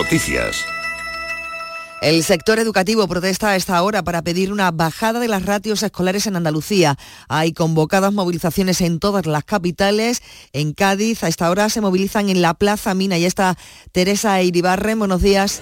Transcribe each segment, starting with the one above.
Noticias. El sector educativo protesta a esta hora para pedir una bajada de las ratios escolares en Andalucía. Hay convocadas movilizaciones en todas las capitales. En Cádiz, a esta hora se movilizan en la Plaza Mina. Y está Teresa Iribarren. Buenos días.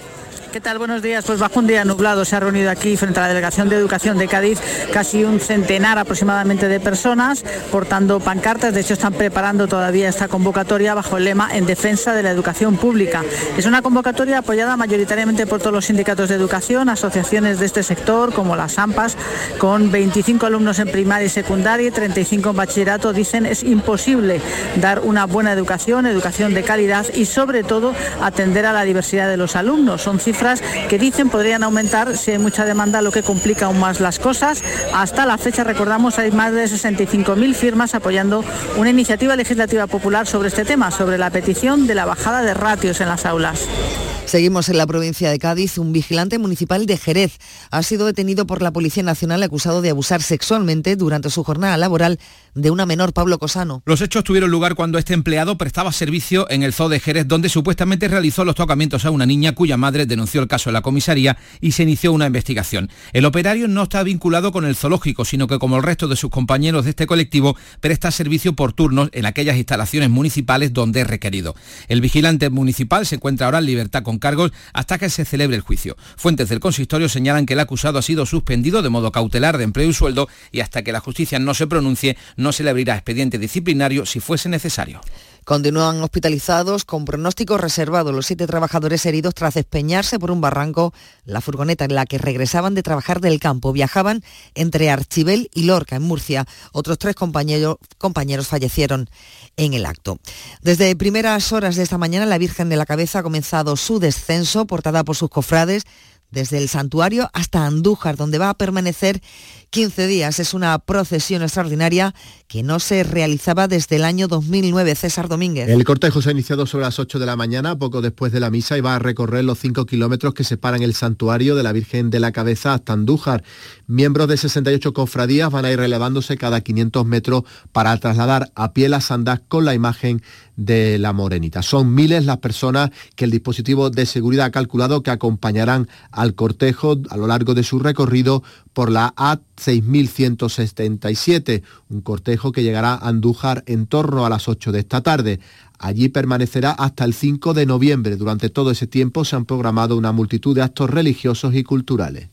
¿Qué tal? Buenos días. Pues bajo un día nublado se ha reunido aquí frente a la Delegación de Educación de Cádiz casi un centenar aproximadamente de personas portando pancartas. De hecho, están preparando todavía esta convocatoria bajo el lema en defensa de la educación pública. Es una convocatoria apoyada mayoritariamente por todos los sindicatos de educación, asociaciones de este sector como las AMPAS, con 25 alumnos en primaria y secundaria y 35 en bachillerato. Dicen es imposible dar una buena educación, educación de calidad y sobre todo atender a la diversidad de los alumnos. Son cifras que dicen podrían aumentar si hay mucha demanda, lo que complica aún más las cosas. Hasta la fecha, recordamos, hay más de 65.000 firmas apoyando una iniciativa legislativa popular sobre este tema, sobre la petición de la bajada de ratios en las aulas. Seguimos en la provincia de Cádiz. Un vigilante municipal de Jerez ha sido detenido por la Policía Nacional acusado de abusar sexualmente durante su jornada laboral de una menor, Pablo Cosano. Los hechos tuvieron lugar cuando este empleado prestaba servicio en el zoo de Jerez, donde supuestamente realizó los tocamientos a una niña cuya madre denunció el caso en la comisaría y se inició una investigación. El operario no está vinculado con el zoológico, sino que como el resto de sus compañeros de este colectivo, presta servicio por turnos en aquellas instalaciones municipales donde es requerido. El vigilante municipal se encuentra ahora en libertad con cargos hasta que se celebre el juicio. Fuentes del consistorio señalan que el acusado ha sido suspendido de modo cautelar de empleo y sueldo y hasta que la justicia no se pronuncie no se le abrirá expediente disciplinario si fuese necesario. Continúan hospitalizados con pronóstico reservado los siete trabajadores heridos tras despeñarse por un barranco la furgoneta en la que regresaban de trabajar del campo. Viajaban entre Archibel y Lorca, en Murcia. Otros tres compañeros, compañeros fallecieron en el acto. Desde primeras horas de esta mañana, la Virgen de la Cabeza ha comenzado su descenso, portada por sus cofrades desde el santuario hasta Andújar, donde va a permanecer 15 días. Es una procesión extraordinaria que no se realizaba desde el año 2009. César Domínguez. El cortejo se ha iniciado sobre las 8 de la mañana, poco después de la misa, y va a recorrer los 5 kilómetros que separan el santuario de la Virgen de la Cabeza hasta Andújar. Miembros de 68 cofradías van a ir relevándose cada 500 metros para trasladar a pie las andas con la imagen de la morenita. Son miles las personas que el dispositivo de seguridad ha calculado que acompañarán al cortejo a lo largo de su recorrido por la A6177, un cortejo que llegará a Andújar en torno a las 8 de esta tarde. Allí permanecerá hasta el 5 de noviembre. Durante todo ese tiempo se han programado una multitud de actos religiosos y culturales.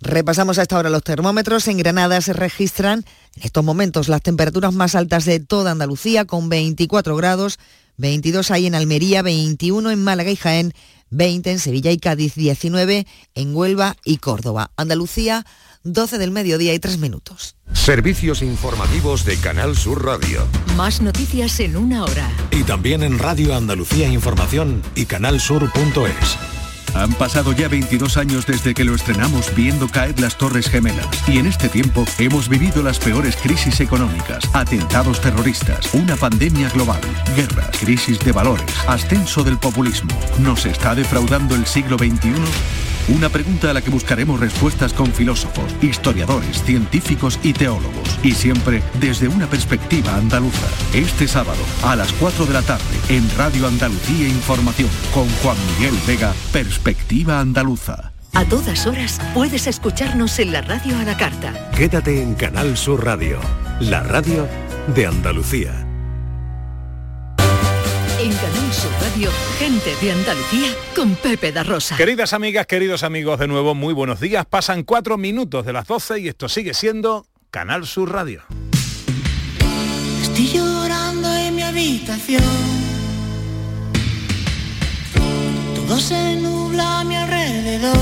Repasamos a esta hora los termómetros. En Granada se registran en estos momentos las temperaturas más altas de toda Andalucía con 24 grados, 22 hay en Almería, 21 en Málaga y Jaén, 20 en Sevilla y Cádiz, 19 en Huelva y Córdoba. Andalucía, 12 del mediodía y 3 minutos. Servicios informativos de Canal Sur Radio. Más noticias en una hora. Y también en Radio Andalucía Información y canalsur.es. Han pasado ya 22 años desde que lo estrenamos viendo caer las Torres Gemelas y en este tiempo hemos vivido las peores crisis económicas, atentados terroristas, una pandemia global, guerras, crisis de valores, ascenso del populismo. ¿Nos está defraudando el siglo XXI? Una pregunta a la que buscaremos respuestas con filósofos, historiadores, científicos y teólogos. Y siempre desde una perspectiva andaluza. Este sábado, a las 4 de la tarde, en Radio Andalucía Información, con Juan Miguel Vega, Perspectiva Andaluza. A todas horas puedes escucharnos en la radio a la carta. Quédate en Canal Sur Radio, la radio de Andalucía. Sur Radio, gente de Andalucía con Pepe da Rosa. Queridas amigas, queridos amigos, de nuevo, muy buenos días. Pasan cuatro minutos de las 12 y esto sigue siendo Canal Sur Radio. Estoy llorando en mi habitación. Todo se nubla a mi alrededor.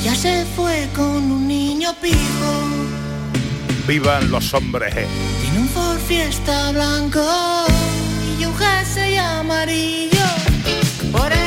Ella se fue con un niño pijo. Vivan los hombres. Tiene un Ford Fiesta blanco y un jersey amarillo. Por el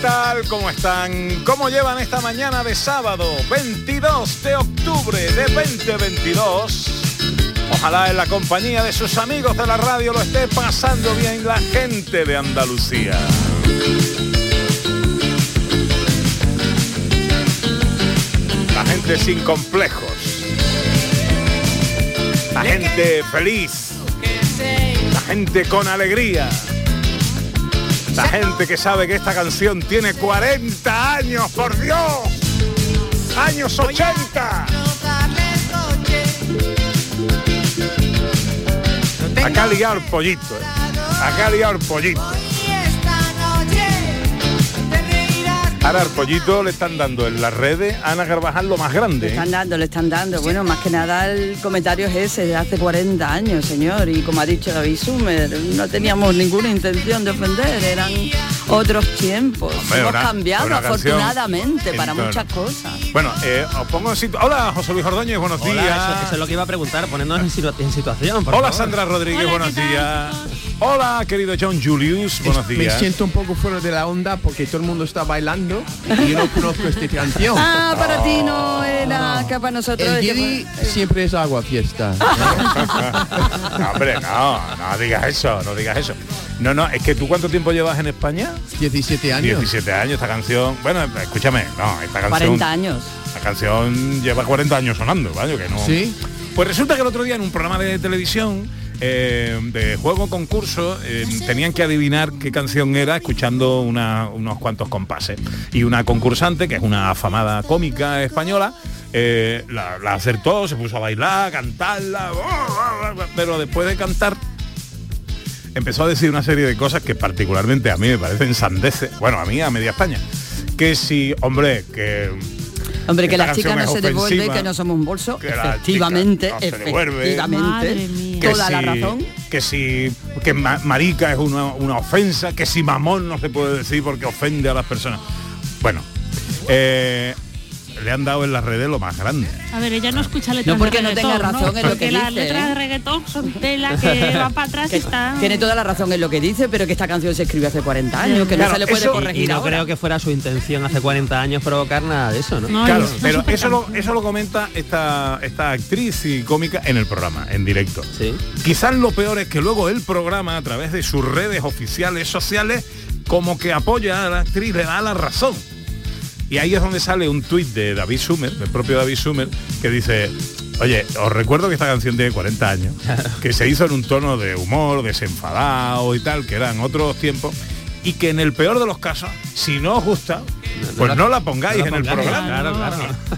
tal? ¿Cómo están? ¿Cómo llevan esta mañana de sábado 22 de octubre de 2022? Ojalá en la compañía de sus amigos de la radio lo esté pasando bien la gente de Andalucía. La gente sin complejos. La gente feliz. La gente con alegría. La gente que sabe que esta canción tiene 40 años, por Dios. Años 80. Acá ha liado el pollito, ¿eh? Acá ha liado el pollito. Ahora al pollito le están dando en las redes a Ana Carvajal lo más grande. Le ¿eh? están dando, le están dando. Bueno, más que nada el comentario es ese, de hace 40 años, señor. Y como ha dicho David Sumer, no teníamos ninguna intención de ofender, eran otros tiempos. Hombre, Hemos una- cambiado una afortunadamente en para muchas cosas. Bueno, eh, os pongo en situ- Hola, José Luis Ordóñez, buenos Hola, días. eso, eso es lo que iba a preguntar, ponernos en, situa- en situación. por Hola, favor. Sandra Rodríguez, buenos días. Hola, querido John Julius, buenos Me días. siento un poco fuera de la onda porque todo el mundo está bailando y yo no conozco esta canción. Ah, para ti no era que para nosotros. El que Didi siempre es agua fiesta. No, hombre, no, no digas eso, no digas eso. No, no, es que tú cuánto tiempo llevas en España? 17 años. 17 años, esta canción. Bueno, escúchame, no, esta canción. 40 años. La canción lleva 40 años sonando, ¿vale? Que no. ¿Sí? Pues resulta que el otro día en un programa de televisión eh, de juego concurso eh, tenían que adivinar qué canción era escuchando unos cuantos compases. Y una concursante que es una afamada cómica española eh, la, la acertó se puso a bailar a cantarla pero después de cantar empezó a decir una serie de cosas que particularmente a mí me parecen sandeces. Bueno a mí a media España. Que si hombre que Hombre, que esta la chica canción no se devuelve, ofensiva, que no somos un bolso. que la Efectivamente, chica no se devuelve. efectivamente. que Toda la razón. Que si que ma- marica es una, una ofensa, que si mamón no se puede decir porque ofende a las personas. Bueno, eh, le han dado en las redes lo más grande. A ver, ella no escucha letras No porque de no reggaetón, tenga razón en lo Porque que las dice, letras ¿eh? de reggaetón son tela que va para atrás y está... Tiene toda la razón en lo que dice, pero que esta canción se escribió hace 40 años, que no se le puede eso- corregir y no ahora. creo que fuera su intención hace 40 años provocar nada de eso, ¿no? claro, pero eso lo, eso lo comenta esta, esta actriz y cómica en el programa, en directo. Quizás lo peor es que luego el programa, a través de sus redes oficiales sociales, como que apoya a la actriz, le da la razón. Y ahí es donde sale un tuit de David Sumer, del propio David Sumer, que dice, oye, os recuerdo que esta canción tiene 40 años, que se hizo en un tono de humor, desenfadado y tal, que eran otros tiempos, y que en el peor de los casos, si no os gusta, pues la- no la pongáis no la en el programa. claro, claro.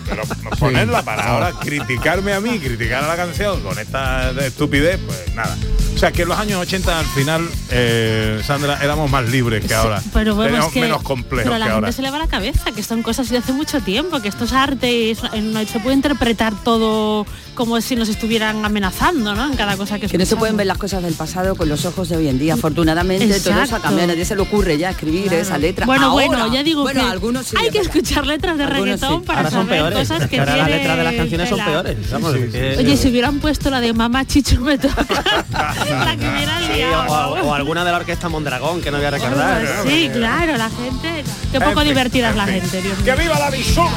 Pero ponerla para ahora criticarme a mí, criticar a la canción con esta estupidez, pues nada. O sea que en los años 80 al final, eh, Sandra, éramos más libres que ahora. Pero bueno, Teníamos es que, menos complejos pero a la que gente ahora. se le va la cabeza, que son cosas de hace mucho tiempo, que esto es arte y es- en- se puede interpretar todo como si nos estuvieran amenazando, ¿no? En cada cosa que Que no se pueden ver las cosas del pasado con los ojos de hoy en día. Afortunadamente todo eso ha Exacto. cambiado. A nadie se le ocurre ya escribir Claro. esa letra. Bueno, Ahora, bueno, ya digo bueno, que algunos sí, hay que escuchar letras de Algunos reggaetón sí. para Ahora son saber peores. cosas que Ahora las letras de las canciones son peores. Vamos, que- Oye, si hubieran puesto la de Mamá Chicho me toca, la que hubieran Sí, liado, o, alguna de la orquesta Mondragón que no voy a recordar. Sí, claro, la gente. Qué poco En divertida es la fin. gente, Dios mío. ¡Que viva la visuma!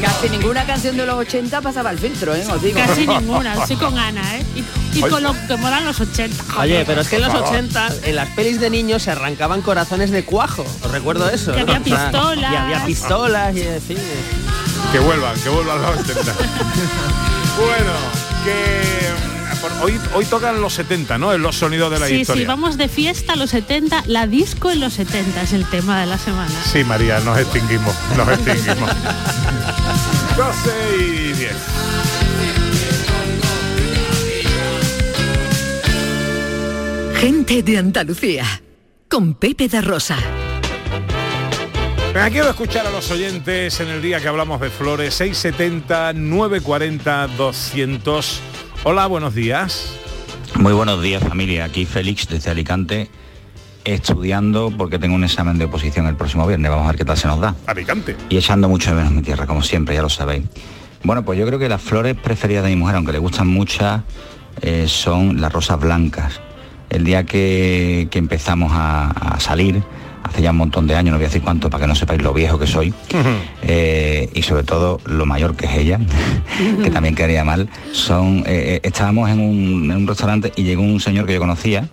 Casi ninguna canción de los 80 pasaba el filtro, ¿eh? Os digo. Casi ninguna, sí con Ana, ¿eh? Y, y con lo que molan los 80. Oye, pero es que en los Por favor. 80 en las pelis de niños se arrancaban corazones de cuajo. Os recuerdo eso. Que ¿no? había pistolas. Y había pistolas y en fin. Que vuelvan, que vuelvan los 80. bueno, que hoy, hoy tocan los 70, ¿no? En los sonidos de la Sí, historia. sí, vamos de fiesta a los 70, la disco en los 70 es el tema de la semana. Sí, María, nos extinguimos, nos extinguimos. 12 y 10. Gente de Andalucía. Con Pepe da Rosa. Venga, quiero escuchar a los oyentes en el día que hablamos de flores, 670 940 200. Hola, buenos días. Muy buenos días familia, aquí Félix desde Alicante, estudiando porque tengo un examen de oposición el próximo viernes, vamos a ver qué tal se nos da. Alicante. Y echando mucho de menos mi tierra, como siempre, ya lo sabéis. Bueno, pues yo creo que las flores preferidas de mi mujer, aunque le gustan muchas, eh, son las rosas blancas. el día que, que empezamos a, a salir, hace ya un montón de años, no voy a decir cuánto para que no sepáis lo viejo que soy, eh, y sobre todo lo mayor que es ella, que también quedaría mal, son, eh, estábamos en un, en un restaurante y llegó un señor que yo conocía,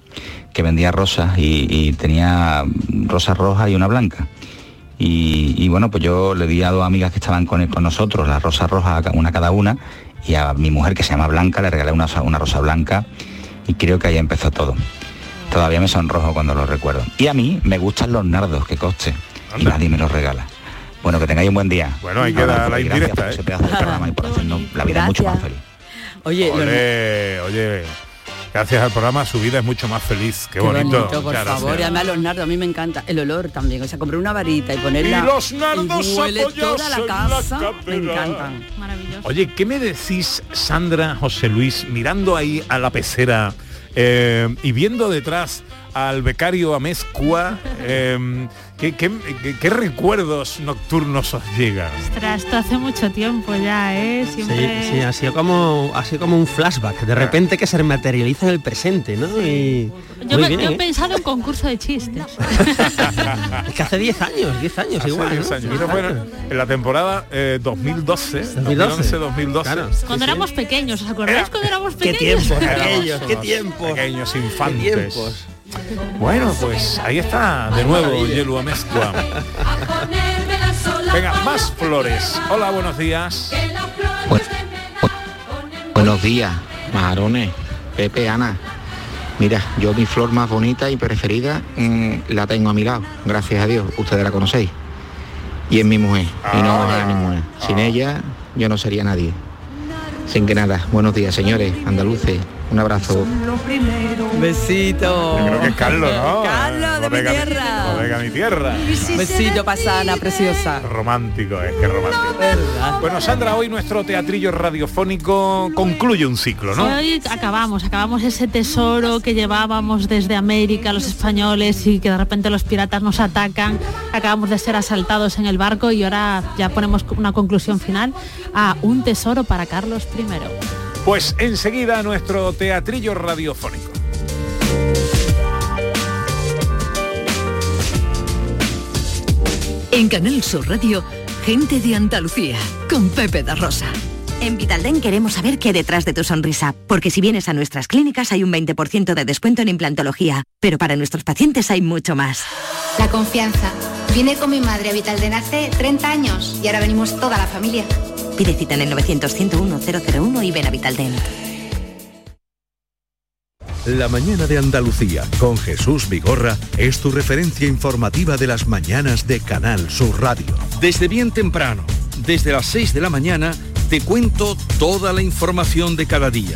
que vendía rosas y, y tenía rosas rojas y una blanca. Y, y bueno, pues yo le di a dos amigas que estaban con, con nosotros las rosas rojas, una cada una, y a mi mujer que se llama Blanca le regalé una, una rosa blanca y creo que ahí empezó todo. Todavía me sonrojo cuando lo recuerdo. Y a mí me gustan los nardos, que coste. Y nadie me los regala. Bueno, que tengáis un buen día. Bueno, abrazo la indirecta, ¿eh? ese pedazo de programa y por hacernos la vida mucho más feliz. Oye, lo- Oye, oye, gracias al programa su vida es mucho más feliz. Qué, Qué bonito. bonito, por Muchas favor. Y gracias. además los nardos, a mí me encanta. El olor también. O sea, comprar una varita y ponerla. Y los nardos y huele toda la en la casa. me encantan. Maravilloso. Oye, ¿qué me decís, Sandra, José Luis, mirando ahí a la pecera eh, y viendo detrás al becario Amezcua, eh, ¿qué, qué, qué- qué recuerdos nocturnos os llegan? Ostras, esto hace mucho tiempo ya, ¿eh? Sí, Siempre... sí, ha sido como ha sido como un flashback, de repente que se materializa en el presente, ¿no? Y Yo, bien, yo he ¿eh? pensado en concurso de chistes. Es que hace 10 años, 10 años Hace igual. 10 ¿no? años. Eso fue en, en la temporada eh, 2012, 2012. 2011-2012. Claro. Cuando éramos pequeños, ¿os acordáis cuando éramos Qué pequeños? tiempos Éramos aquellos, qué tiempos. Pequeños infantes. Qué tiempos. Bueno, pues ahí está de nuevo maravilla. Yelu Amezcua. Venga, más flores. Hola, buenos días. Buenos días, majarones, Pepe, Ana. Mira, yo mi flor más bonita y preferida mm, la tengo a mi lado, gracias a Dios, ustedes la conocéis. Y es mi mujer, y no es ninguna. Sin ella yo no sería nadie. Sin que nada, buenos días señores, andaluces, un abrazo. Besito. Yo creo que es Carlos, ¿no? Carlos, de mi tierra. Colega mi tierra. Besito, pasana, preciosa. Romántico, es que romántico. Bueno, Sandra, hoy nuestro teatrillo radiofónico concluye un ciclo, ¿no? Hoy acabamos, acabamos ese tesoro que llevábamos desde América los españoles y que de repente los piratas nos atacan. Acabamos de ser asaltados en el barco y ahora ya ponemos una conclusión final a un tesoro para Carlos I. Pues enseguida nuestro teatrillo radiofónico. En Canal Sur Radio, gente de Andalucía, con Pepe da Rosa. En Vitalden queremos saber qué hay detrás de tu sonrisa, porque si vienes a nuestras clínicas hay un 20% de descuento en implantología, pero para nuestros pacientes hay mucho más. La confianza. Vine con mi madre a Vitalden hace 30 años y ahora venimos toda la familia. Pide cita en el 900-101-001 y ven a Vitalden. La mañana de Andalucía con Jesús Vigorra es tu referencia informativa de las mañanas de Canal Sur Radio. Desde bien temprano, desde las 6 de la mañana, te cuento toda la información de cada día,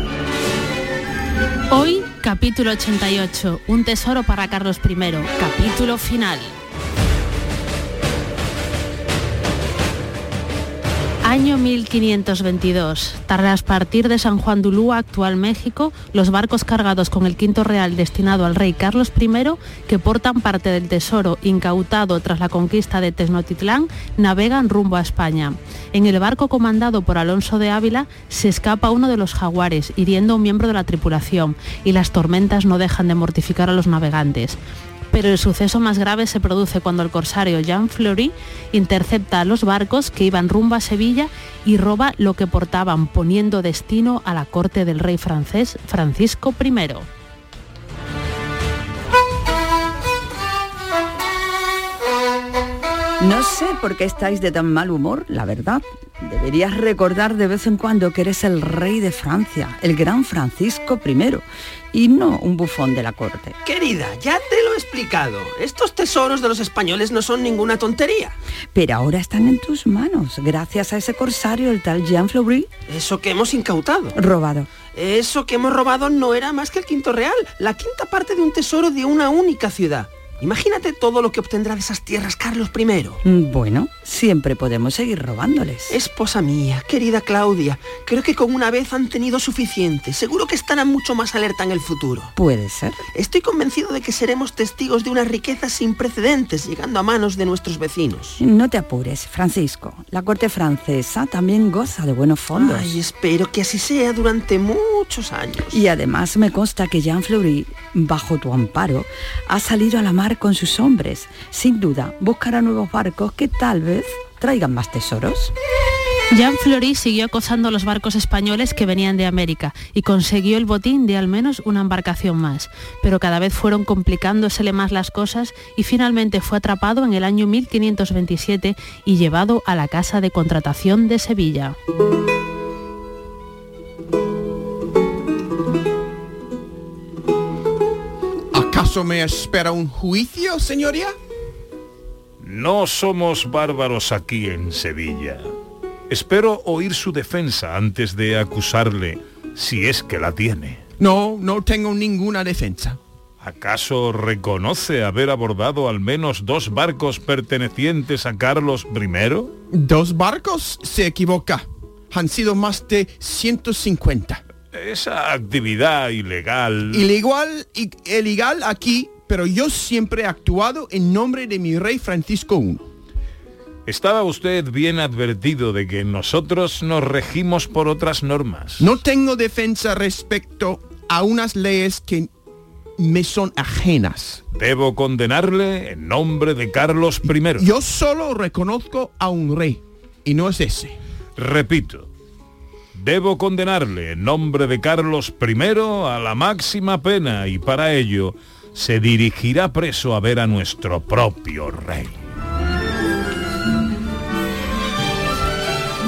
Hoy, capítulo 88, un tesoro para Carlos I, capítulo final. Año 1522. Tras partir de San Juan de Ulúa, actual México, los barcos cargados con el quinto real destinado al rey Carlos I, que portan parte del tesoro incautado tras la conquista de Tenochtitlán, navegan rumbo a España. En el barco comandado por Alonso de Ávila se escapa uno de los jaguares, hiriendo a un miembro de la tripulación, y las tormentas no dejan de mortificar a los navegantes pero el suceso más grave se produce cuando el corsario Jean Fleury intercepta a los barcos que iban rumbo a Sevilla y roba lo que portaban, poniendo destino a la corte del rey francés Francisco I. No sé por qué estáis de tan mal humor, la verdad. Deberías recordar de vez en cuando que eres el rey de Francia, el gran Francisco I, y no un bufón de la corte. Querida, ya te lo he explicado. Estos tesoros de los españoles no son ninguna tontería. Pero ahora están en tus manos, gracias a ese corsario, el tal Jean Fleury. Eso que hemos incautado. Robado. Eso que hemos robado no era más que el quinto real, la quinta parte de un tesoro de una única ciudad. Imagínate todo lo que obtendrá de esas tierras Carlos I. Mm, Bueno, siempre podemos seguir robándoles. Esposa mía, querida Claudia, creo que con una vez han tenido suficiente. Seguro que estarán mucho más alerta en el futuro. Puede ser. Estoy convencido de que seremos testigos de unas riquezas sin precedentes llegando a manos de nuestros vecinos. No te apures, Francisco. La corte francesa también goza de buenos fondos. Ay, espero que así sea durante muchos años. Y además me consta que Jean Fleury, bajo tu amparo, ha salido a la mar con sus hombres. Sin duda, buscará nuevos barcos que tal vez traigan más tesoros. Jean Fleury siguió acosando los barcos españoles que venían de América y consiguió el botín de al menos una embarcación más, pero cada vez fueron complicándosele más las cosas y finalmente fue atrapado en el año 1527 y llevado a la casa de contratación de Sevilla. ¿Acaso me espera un juicio, señoría? No somos bárbaros aquí en Sevilla. Espero oír su defensa antes de acusarle, si es que la tiene. No, no tengo ninguna defensa. ¿Acaso reconoce haber abordado al menos dos barcos pertenecientes a Carlos I? ¿Dos barcos? Se equivoca. Han sido más de 150. Esa actividad ilegal... Ilegal, ilegal aquí, pero yo siempre he actuado en nombre de mi rey Francisco I. Estaba usted bien advertido de que nosotros nos regimos por otras normas. No tengo defensa respecto a unas leyes que me son ajenas. Debo condenarle en nombre de Carlos I. Yo solo reconozco a un rey, y no es ese. Repito, debo condenarle en nombre de Carlos I a la máxima pena y para ello se dirigirá preso a ver a nuestro propio rey.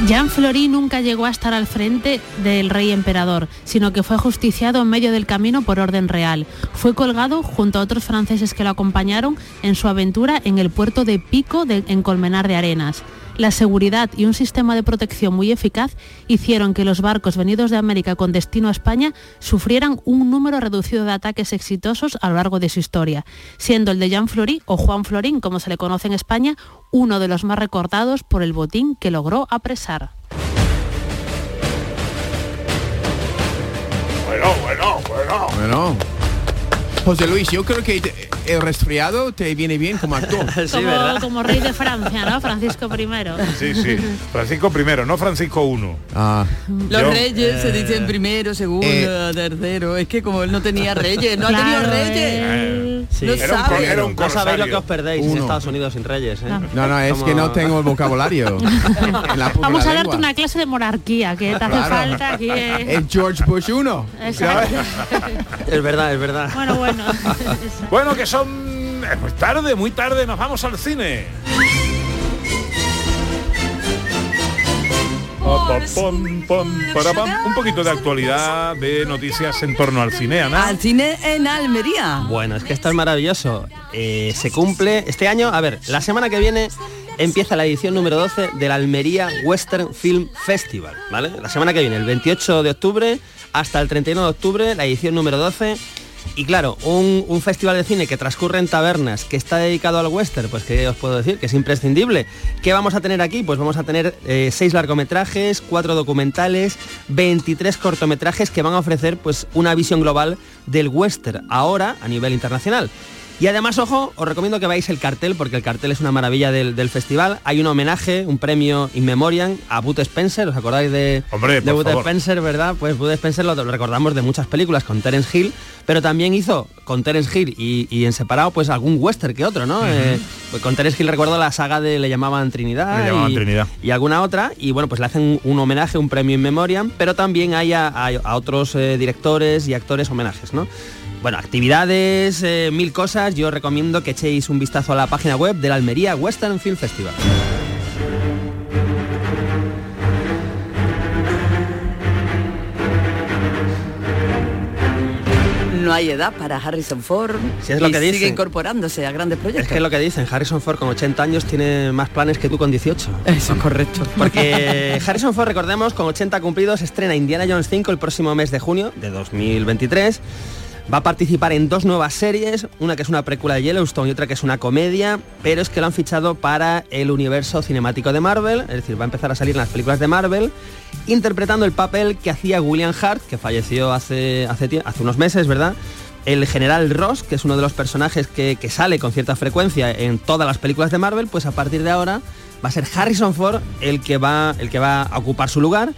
Jean Fleury nunca llegó a estar al frente del rey emperador, sino que fue justiciado en medio del camino por orden real. Fue colgado junto a otros franceses que lo acompañaron en su aventura en el puerto de Pico en Colmenar de Arenas. La seguridad y un sistema de protección muy eficaz hicieron que los barcos venidos de América con destino a España sufrieran un número reducido de ataques exitosos a lo largo de su historia, siendo el de Jean Fleury o Juan Florín, como se le conoce en España, uno de los más recordados por el botín que logró apresar. Bueno, bueno, bueno. Bueno. José Luis, yo creo que el resfriado te viene bien como actor. como, como rey de Francia, ¿no? Francisco I. Sí, sí. Francisco I, no Francisco I. Ah. Los Yo- reyes se Eh. dicen primero, segundo, Eh. tercero. Es que como él no tenía reyes, no ha tenido Claro, reyes. Sí. No Era un era un No sabéis lo que os perdéis en. Estados Unidos sin reyes, ¿eh? No, no, es Como- que no tengo el vocabulario. Vamos a lengua. darte una clase de monarquía, que te hace Claro. falta aquí. eh. Es George Bush 1. Exacto. Es verdad, es verdad. Bueno, bueno. Bueno, que son... eh, Pues tarde, muy tarde, nos vamos al cine. Pa, pa, pom, pom, para, pam. Un poquito de actualidad de noticias en torno al cine, Ana. Al cine en Almería. Bueno, es que esto es maravilloso. Eh, se cumple este año, a ver, la semana que viene empieza la edición número 12 del Almería Western Film Festival, ¿vale? La semana que viene, el 28 de octubre hasta el 31 de octubre, la edición número 12. Y claro, un, festival de cine que transcurre en tabernas, que está dedicado al western, pues que os puedo decir que es imprescindible. ¿Qué vamos a tener aquí? Pues vamos a tener eh, seis largometrajes, cuatro documentales, 23 cortometrajes que van a ofrecer pues una visión global del western ahora a nivel internacional. Y además, ojo, os recomiendo que veáis el cartel, porque el cartel es una maravilla del, del festival. Hay un homenaje, un premio in memoriam a Bud Spencer, ¿os acordáis de, Hombre, de por Bud favor. Spencer, verdad? Pues Bud Spencer lo, lo recordamos de muchas películas con Terence Hill, pero también hizo con Terence Hill y, y en separado pues algún western que otro, ¿no? Eh, pues con Terence Hill recuerdo la saga de Le llamaban Trinidad, Le llamaban y, Trinidad. y alguna otra, y bueno, pues le hacen un homenaje, un premio in memoriam, pero también hay a, a- a otros eh, directores y actores homenajes, ¿no? Bueno, actividades, eh, mil cosas. Yo recomiendo que echéis un vistazo a la página web de la Almería Western Film Festival. No hay edad para Harrison Ford Si es lo y que sigue dicen. incorporándose a grandes proyectos. Es que es lo que dicen, Harrison Ford con 80 años tiene más planes que tú con 18. Eso es correcto. Porque Harrison Ford, recordemos, con 80 cumplidos, estrena Indiana Jones 5 el próximo mes de junio de 2023. Va a participar en dos nuevas series, una que es una precuela de Yellowstone y otra que es una comedia, pero es que lo han fichado para el universo cinemático de Marvel, es decir, va a empezar a salir en las películas de Marvel, interpretando el papel que hacía William Hart, que falleció hace, hace, unos meses, ¿verdad? El general Ross, que es uno de los personajes que, que sale con cierta frecuencia en todas las películas de Marvel, pues a partir de ahora va a ser Harrison Ford el que va, el que va a ocupar su lugar.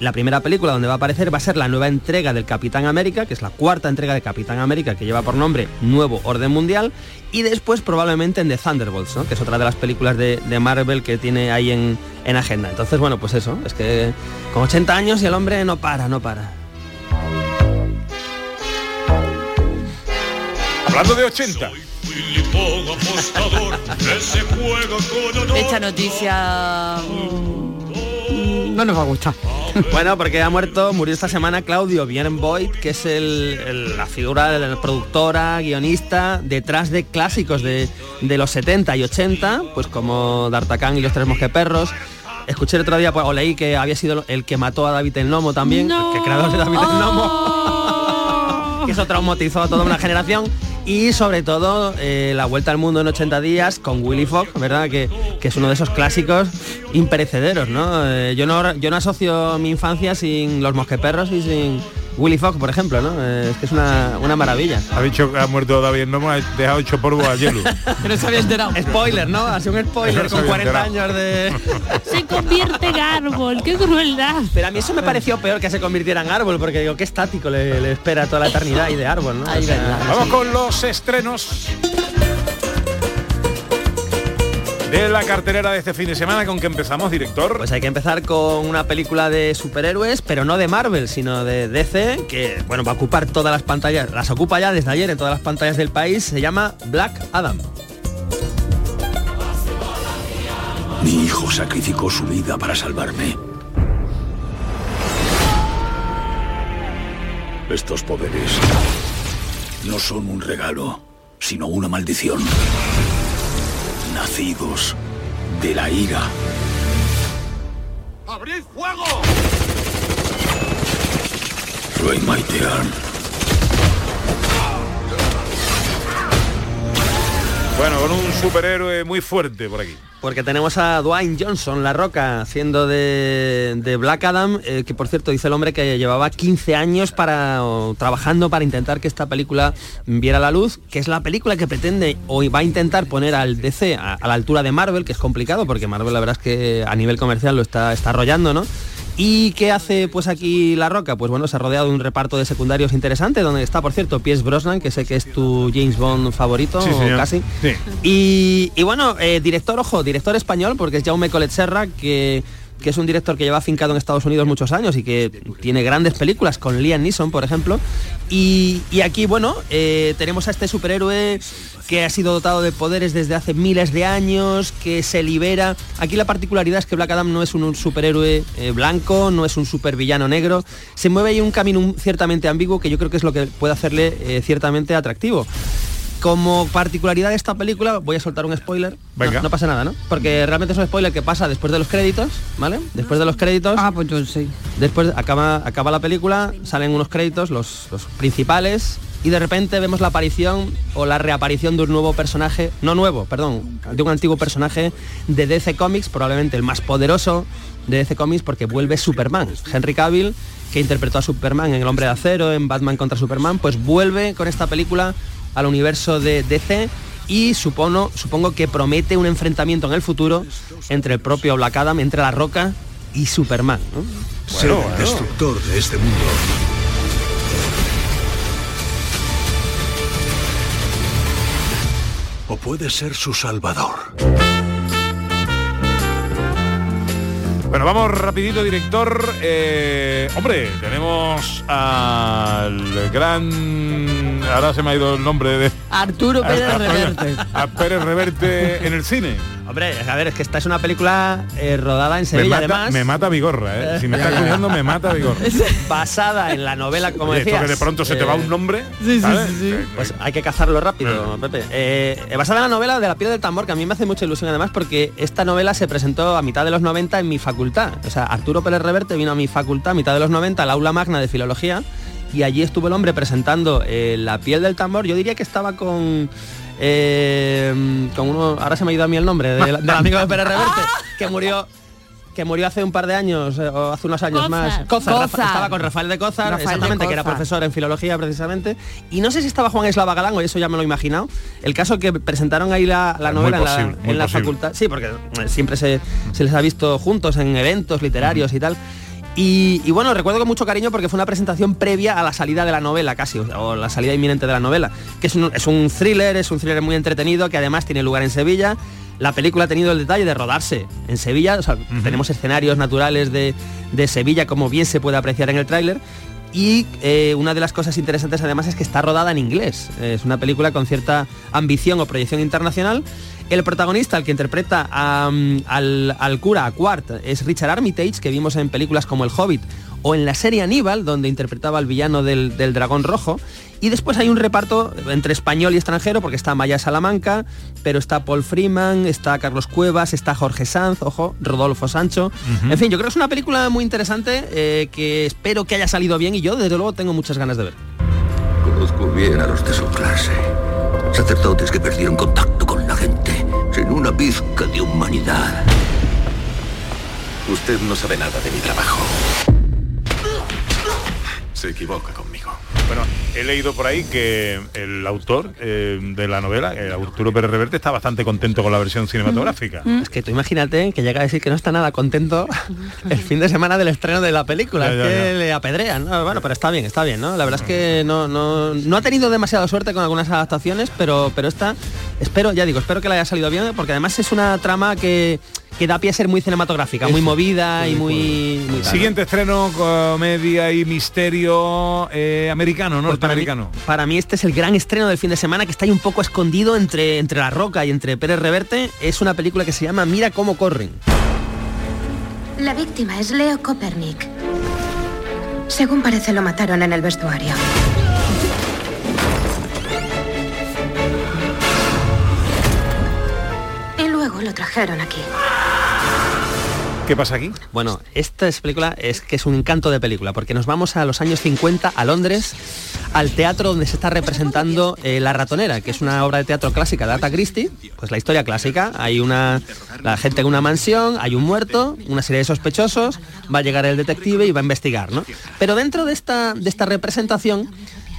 La primera película donde va a aparecer va a ser la nueva entrega del Capitán América, que es la cuarta entrega de Capitán América, que lleva por nombre Nuevo Orden Mundial, y después probablemente en The Thunderbolts, ¿no? que es otra de las películas de, de Marvel que tiene ahí en, en agenda. Entonces, bueno, pues eso, es que con 80 años y el hombre no para, no para. Hablando de 80. Esta noticia mm, no nos va a gustar. Bueno, porque ha muerto, murió esta semana Claudio Boyd, que es el- el- la figura de la productora, guionista, detrás de clásicos de, de los 70 y 80, pues como D'Artagnan y los tres mosqueperros. Escuché el otro día, pues, o leí que había sido el que mató a David el Nomo también, que creador de David el Nomo, que eso traumatizó a toda una generación. Y sobre todo eh, la vuelta al mundo en 80 días con Willy Fogg, ¿verdad? Que, que es uno de esos clásicos imperecederos, ¿no? Eh, yo ¿no? Yo no asocio mi infancia sin los mosqueperros y sin Willy Fogg, por ejemplo, ¿no? Eh, es que es una, una maravilla. Ha dicho que ha muerto David Nomo, ha dejado hecho polvo a hielo. Pero se había enterado. Spoiler, ¿no? Ha sido un spoiler No con había 40 enterado. años de... Se convierte en árbol, qué crueldad. Pero a mí eso me pareció peor que se convirtiera en árbol, porque digo, qué estático le, le espera toda la eternidad y de árbol, ¿no? O sea, Vamos con los estrenos de la cartelera de este fin de semana con que empezamos, director. Pues hay que empezar con una película de superhéroes, pero no de Marvel, sino de DC, que bueno, va a ocupar todas las pantallas, las ocupa ya desde ayer en todas las pantallas del país, se llama Black Adam. Mi hijo sacrificó su vida para salvarme. Estos poderes no son un regalo, sino una maldición. Nacidos de la ira. ¡Abrid fuego! Rey Maitean. Bueno, con un superhéroe muy fuerte por aquí. Porque tenemos a Dwayne Johnson, La Roca, haciendo de, de Black Adam, eh, que por cierto dice el hombre que llevaba 15 años para, trabajando para intentar que esta película viera la luz, que es la película que pretende o va a intentar poner al DC a, a la altura de Marvel, que es complicado, porque Marvel la verdad es que a nivel comercial lo está, está arrollando, ¿no? ¿Y qué hace pues aquí La Roca? Pues bueno, se ha rodeado de un reparto de secundarios interesante, donde está, por cierto, Pierce Brosnan, que sé que es tu James Bond favorito, Sí, o señor. casi. Sí. Y, y bueno, eh, director, ojo, director español, porque es Jaume Colet Serra, que, que es un director que lleva afincado en Estados Unidos muchos años y que tiene grandes películas con Liam Neeson, por ejemplo. Y, y aquí, bueno, eh, tenemos a este superhéroe que ha sido dotado de poderes desde hace miles de años, que se libera. Aquí la particularidad es que Black Adam no es un, superhéroe eh, blanco, no es un supervillano negro. Se mueve ahí un camino ciertamente ambiguo que yo creo que es lo que puede hacerle eh, ciertamente atractivo. Como particularidad de esta película, voy a soltar un spoiler. Venga. No, no pasa nada, ¿no? Porque realmente es un spoiler que pasa después de los créditos, ¿vale? Después de los créditos. Ah, pues yo sí. Después acaba, acaba la película, salen unos créditos, los, los principales, y de repente vemos la aparición o la reaparición de un nuevo personaje, no nuevo, perdón, de un antiguo personaje de DC Comics, probablemente el más poderoso de DC Comics porque vuelve Superman. Henry Cavill, que interpretó a Superman en El Hombre de Acero, en Batman contra Superman, pues vuelve con esta película al universo de DC y supongo, supongo que promete un enfrentamiento en el futuro entre el propio Black Adam, entre La Roca y Superman. ¿no? Ser el destructor de este mundo. O puede ser su salvador. Bueno, vamos rapidito, director. Eh, hombre, tenemos al gran... Ahora se me ha ido el nombre de... Arturo Pérez Reverte. A Pérez Reverte en el cine. Hombre, a ver, es que esta es una película eh, rodada en Me Sevilla, mata, además. me mata Vigorra, ¿eh? Si me está escuchando, me mata Vigorra. basada en la novela, como Oye, esto decías. que de pronto se te va eh, un nombre. Sí, sí, ¿sabes? sí, sí. Pues hay que cazarlo rápido, Pepe. Eh, eh, basada en la novela de La piel del tambor, que a mí me hace mucha ilusión además porque esta novela se presentó a mitad de los 90 en mi facultad. O sea, Arturo Pérez Reverte vino a mi facultad a mitad de los 90 al aula magna de filología y allí estuvo el hombre presentando eh, La piel del tambor. Yo diría que estaba con... eh, con uno, ahora se me ha ido a mí el nombre, del, del amigo de Pérez Reverte, que murió que murió hace un par de años, eh, o hace unos años más. Rafa- Cózar. estaba con Rafael de Rafael de exactamente, que era profesor en filología precisamente. Y no sé si estaba Juan Eslava Galán, o eso ya me lo he imaginado. El caso que presentaron ahí la, novela en la- en facultad. Sí, porque eh, siempre se, se les ha visto juntos en eventos literarios y tal. Y, y bueno, recuerdo con mucho cariño porque fue una presentación previa a la salida de la novela casi, o, la salida inminente de la novela, que es un, es un thriller, es un thriller muy entretenido que además tiene lugar en Sevilla. La película ha tenido el detalle de rodarse en Sevilla, o sea, tenemos escenarios naturales de, de Sevilla como bien se puede apreciar en el tráiler. Y eh, una de las cosas interesantes además es que está rodada en inglés. Es una película con cierta ambición o proyección internacional. El protagonista, el que interpreta a, mm, al, al cura, a Quart, es Richard Armitage, que vimos en películas como El Hobbit o en la serie Aníbal, donde interpretaba al villano del, del dragón rojo. Y después hay un reparto entre español y extranjero, porque está Maya Salamanca, pero está Paul Freeman, está Carlos Cuevas, está Jorge Sanz, ojo, Rodolfo Sancho. En fin, yo creo que es una película muy interesante eh, que espero que haya salido bien y yo desde luego tengo muchas ganas de ver. Conozco bien a los de su clase. Sacerdotes que perdieron contacto sin una pizca de humanidad. Usted no sabe nada de mi trabajo. Se equivoca conmigo. Bueno, he leído por ahí que el autor eh, de la novela, el Arturo Pérez Reverte, está bastante contento con la versión cinematográfica. Es que tú imagínate que llega a decir que no está nada contento el fin de semana del estreno de la película, Ya, que ya. le apedrean. ¿no? Bueno, pero está bien, está bien, ¿no? La verdad es que no, no, no ha tenido demasiada suerte con algunas adaptaciones, pero, pero esta, espero, ya digo, espero que le haya salido bien, porque además es una trama que, que da pie a ser muy cinematográfica, muy movida y muy... Siguiente estreno, comedia y misterio eh, americano, Pues para mí- norteamericano. Para mí este es el gran estreno del fin de semana que está ahí un poco escondido entre, entre La Roca y entre Pérez Reverte. Es una película que se llama Mira cómo corren. La víctima es Leo Copernic. Según parece, lo mataron en el vestuario. Y luego lo trajeron aquí. ¿Qué pasa aquí? Bueno, esta es película es que es un encanto de película, porque nos vamos a los años 50 a Londres, al teatro donde se está representando eh, La ratonera, que es una obra de teatro clásica de Agatha Christie, pues la historia clásica, hay una la gente en una mansión, hay un muerto, una serie de sospechosos, va a llegar el detective y va a investigar, ¿no? Pero dentro de esta de esta representación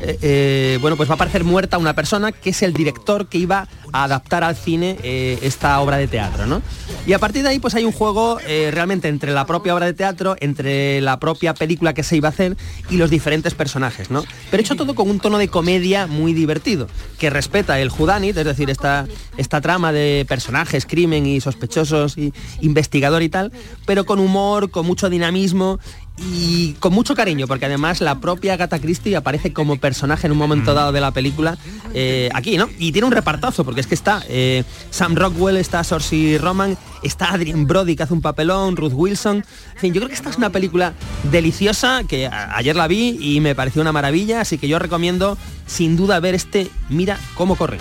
eh, eh, bueno, pues va a aparecer muerta una persona que es el director que iba a adaptar al cine eh, esta obra de teatro, ¿no? Y a partir de ahí pues hay un juego realmente entre la propia obra de teatro, entre la propia película que se iba a hacer y los diferentes personajes, ¿no? Pero hecho todo con un tono de comedia muy divertido, que respeta el Judanit, es decir, esta, esta trama de personajes, crimen y sospechosos y investigador y tal, pero con humor, con mucho dinamismo y con mucho cariño, porque además la propia Agatha Christie aparece como personaje en un momento dado de la película eh, aquí, ¿no? Y tiene un repartazo, porque es que está eh, Sam Rockwell, está Saoirse Roman, está Adrien Brody que hace un papelón, Ruth Wilson. En fin, yo creo que esta es una película deliciosa que ayer la vi y me pareció una maravilla, así que yo recomiendo sin duda ver este Mira cómo corren.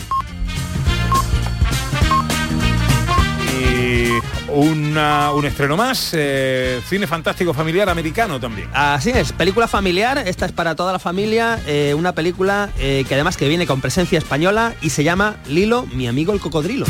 Un estreno más, eh, cine fantástico familiar americano también. Así es, película familiar, esta es para toda la familia, eh, una película eh, que además que viene con presencia española y se llama Lilo, mi amigo el cocodrilo.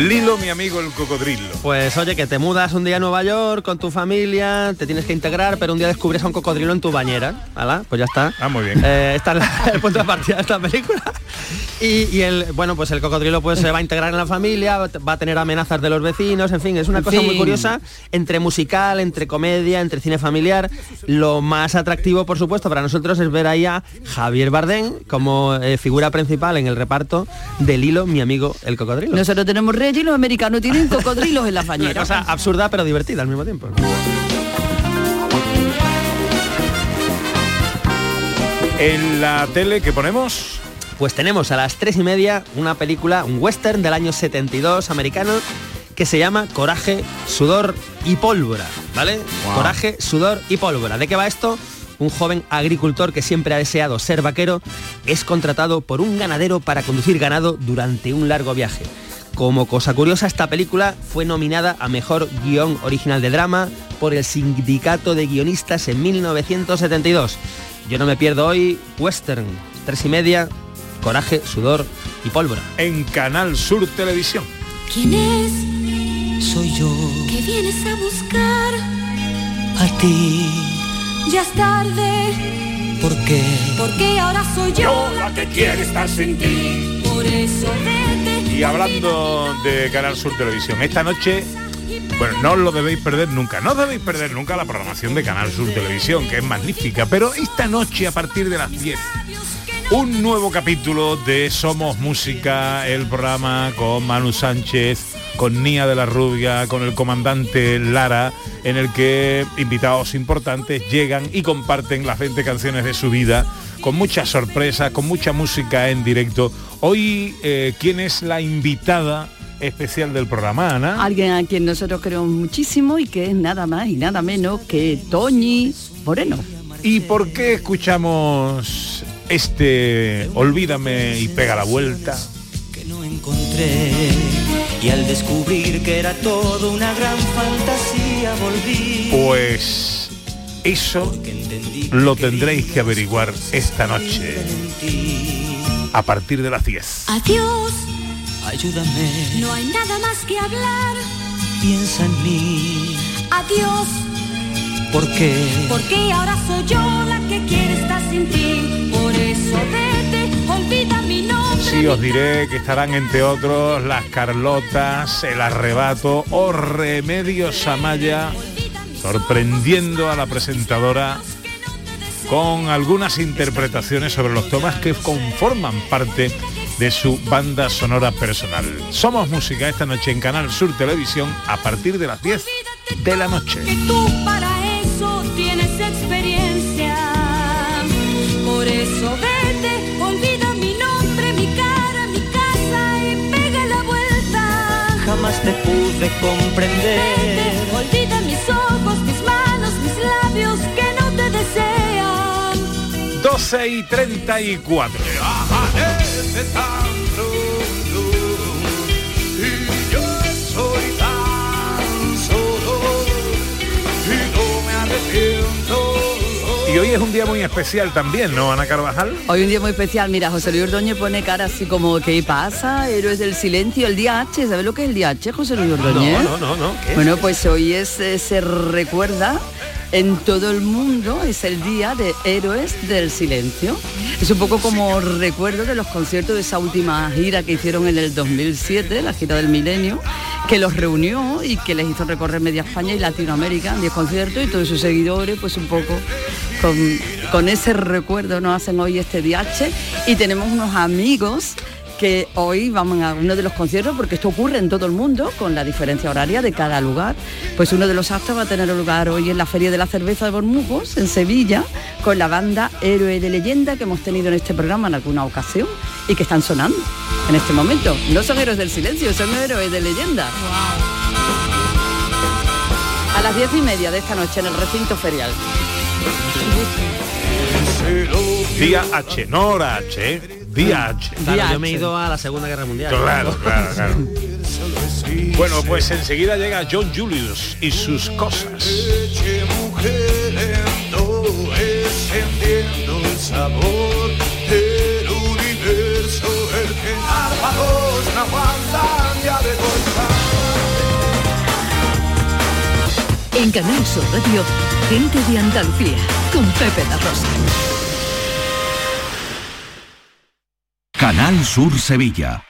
Lilo, mi amigo el cocodrilo. Pues oye, que te mudas un día a Nueva York con tu familia, te tienes que integrar, pero un día descubres a un cocodrilo en tu bañera. ¿Hala? Pues ya está. Ah, muy bien. Eh, está la- el punto de partida de esta película. Y, y el, bueno, pues el cocodrilo pues se va a integrar en la familia, va a tener amenazas de los vecinos, en fin, es una cosa muy curiosa, entre musical, entre comedia, entre cine familiar. Lo más atractivo, por supuesto, para nosotros es ver ahí a Javier Bardem como eh, figura principal en el reparto de Lilo, mi amigo el cocodrilo. Nosotros tenemos reyes y los americanos tienen cocodrilos en las Una bañeras. cosa absurda pero divertida al mismo tiempo. En la tele que ponemos... Pues tenemos a las tres y media una película, un western del año 72 americano que se llama Coraje, Sudor y Pólvora, ¿vale? Coraje, Sudor y Pólvora. ¿De qué va esto? Un joven agricultor que siempre ha deseado ser vaquero es contratado por un ganadero para conducir ganado durante un largo viaje. Como cosa curiosa, esta película fue nominada a Mejor Guión Original de Drama por el Sindicato de Guionistas en 1972. Yo no me pierdo hoy, Western, tres y media, Coraje, Sudor y Pólvora. En Canal Sur Televisión. ¿Quién es? Soy yo. ¿Qué vienes a buscar? A ti, Ya es tarde. ¿Por qué? Porque ahora soy yo, la que quiere estar sin ti. Por eso vete. Y hablando de Canal Sur Televisión, esta noche, bueno, no os lo debéis perder nunca, no os debéis perder nunca la programación de Canal Sur Televisión, que es magnífica, pero esta noche a partir de las 10, un nuevo capítulo de Somos Música, el programa con Manu Sánchez, con Nia de la Rubia, con el comandante Lara, en el que invitados importantes llegan y comparten las 20 canciones de su vida, con muchas sorpresas, con mucha música en directo. Hoy, eh, ¿quién es la invitada especial del programa, Ana? Alguien a quien nosotros queremos muchísimo y que es nada más y nada menos que Toñi Moreno. ¿Y por qué escuchamos este Olvídame y pega la vuelta? encontré y al descubrir que era todo una gran fantasía volví. Pues eso lo tendréis que averiguar esta noche a partir de las 10. Adiós. Ayúdame, No hay nada más que hablar. piensa en mí, Adiós. ¿por qué? Porque ahora soy yo la que quiere estar sin ti. Por eso mi Sí, os diré que estarán entre otros las Carlotas, el arrebato o Remedios Amaya, sorprendiendo a la presentadora con algunas interpretaciones sobre los temas que conforman parte de su banda sonora personal. Somos música esta noche en Canal Sur Televisión a partir de las 10 de la noche. Te pude comprender. Olvida mis ojos, mis manos, mis labios que no te desean. 12 y 34. Amanece tan y yo soy tan solo y no me arrepiento. Y hoy es un día muy especial también, ¿no, Ana Carvajal? Hoy un día muy especial, mira, José Luis Ordóñez pone cara así como, ¿qué pasa? Héroes del silencio, el día H, ¿sabes lo que es el día H, José Luis Ordóñez? No, no, no, no. Bueno, pues hoy es, eh, se recuerda en todo el mundo, es el día de Héroes del Silencio. Es un poco como recuerdo de los conciertos de esa última gira que hicieron en el 2007, la gira del milenio, que los reunió y que les hizo recorrer media España y Latinoamérica, 10 conciertos y todos sus seguidores, pues un poco con, con ese recuerdo nos hacen hoy este viaje y tenemos unos amigos que hoy vamos a uno de los conciertos, porque esto ocurre en todo el mundo, con la diferencia horaria de cada lugar. Pues uno de los actos va a tener lugar hoy en la Feria de la Cerveza de Bormujos, en Sevilla, con la banda Héroe de Leyenda que hemos tenido en este programa en alguna ocasión y que están sonando en este momento. No son héroes del silencio, son héroes de leyenda. A las diez y media de esta noche en el recinto ferial. Día H, no hora H, ¿eh? Día H. Claro, yo me he ido a la Segunda Guerra Mundial. Claro, claro, claro. Bueno, pues enseguida llega John Julius y sus cosas. encendiendo el sabor del universo, el que árboles no aguantan ya de En Canal Sur Radio, gente de Andalucía, con Pepe La Rosa. Canal Sur Sevilla.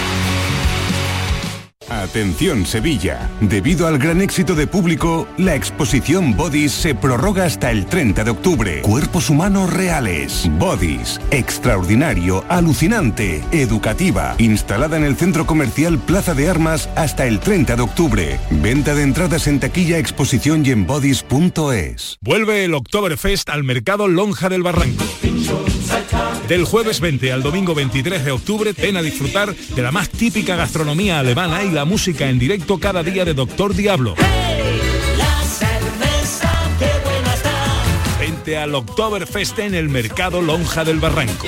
Atención Sevilla. Debido al gran éxito de público, la exposición Bodies se prorroga hasta el 30 de octubre. Cuerpos humanos reales. Bodies. Extraordinario, alucinante, educativa. Instalada en el centro comercial Plaza de Armas hasta el 30 de octubre. Venta de entradas en taquilla, exposición y en bodies.es. Vuelve el Oktoberfest al mercado Lonja del Barranco. Del jueves 20 al domingo 23 de octubre, ven a disfrutar de la más típica gastronomía alemana y la música en directo cada día de Doctor Diablo. Vente al Oktoberfest en el mercado Lonja del Barranco.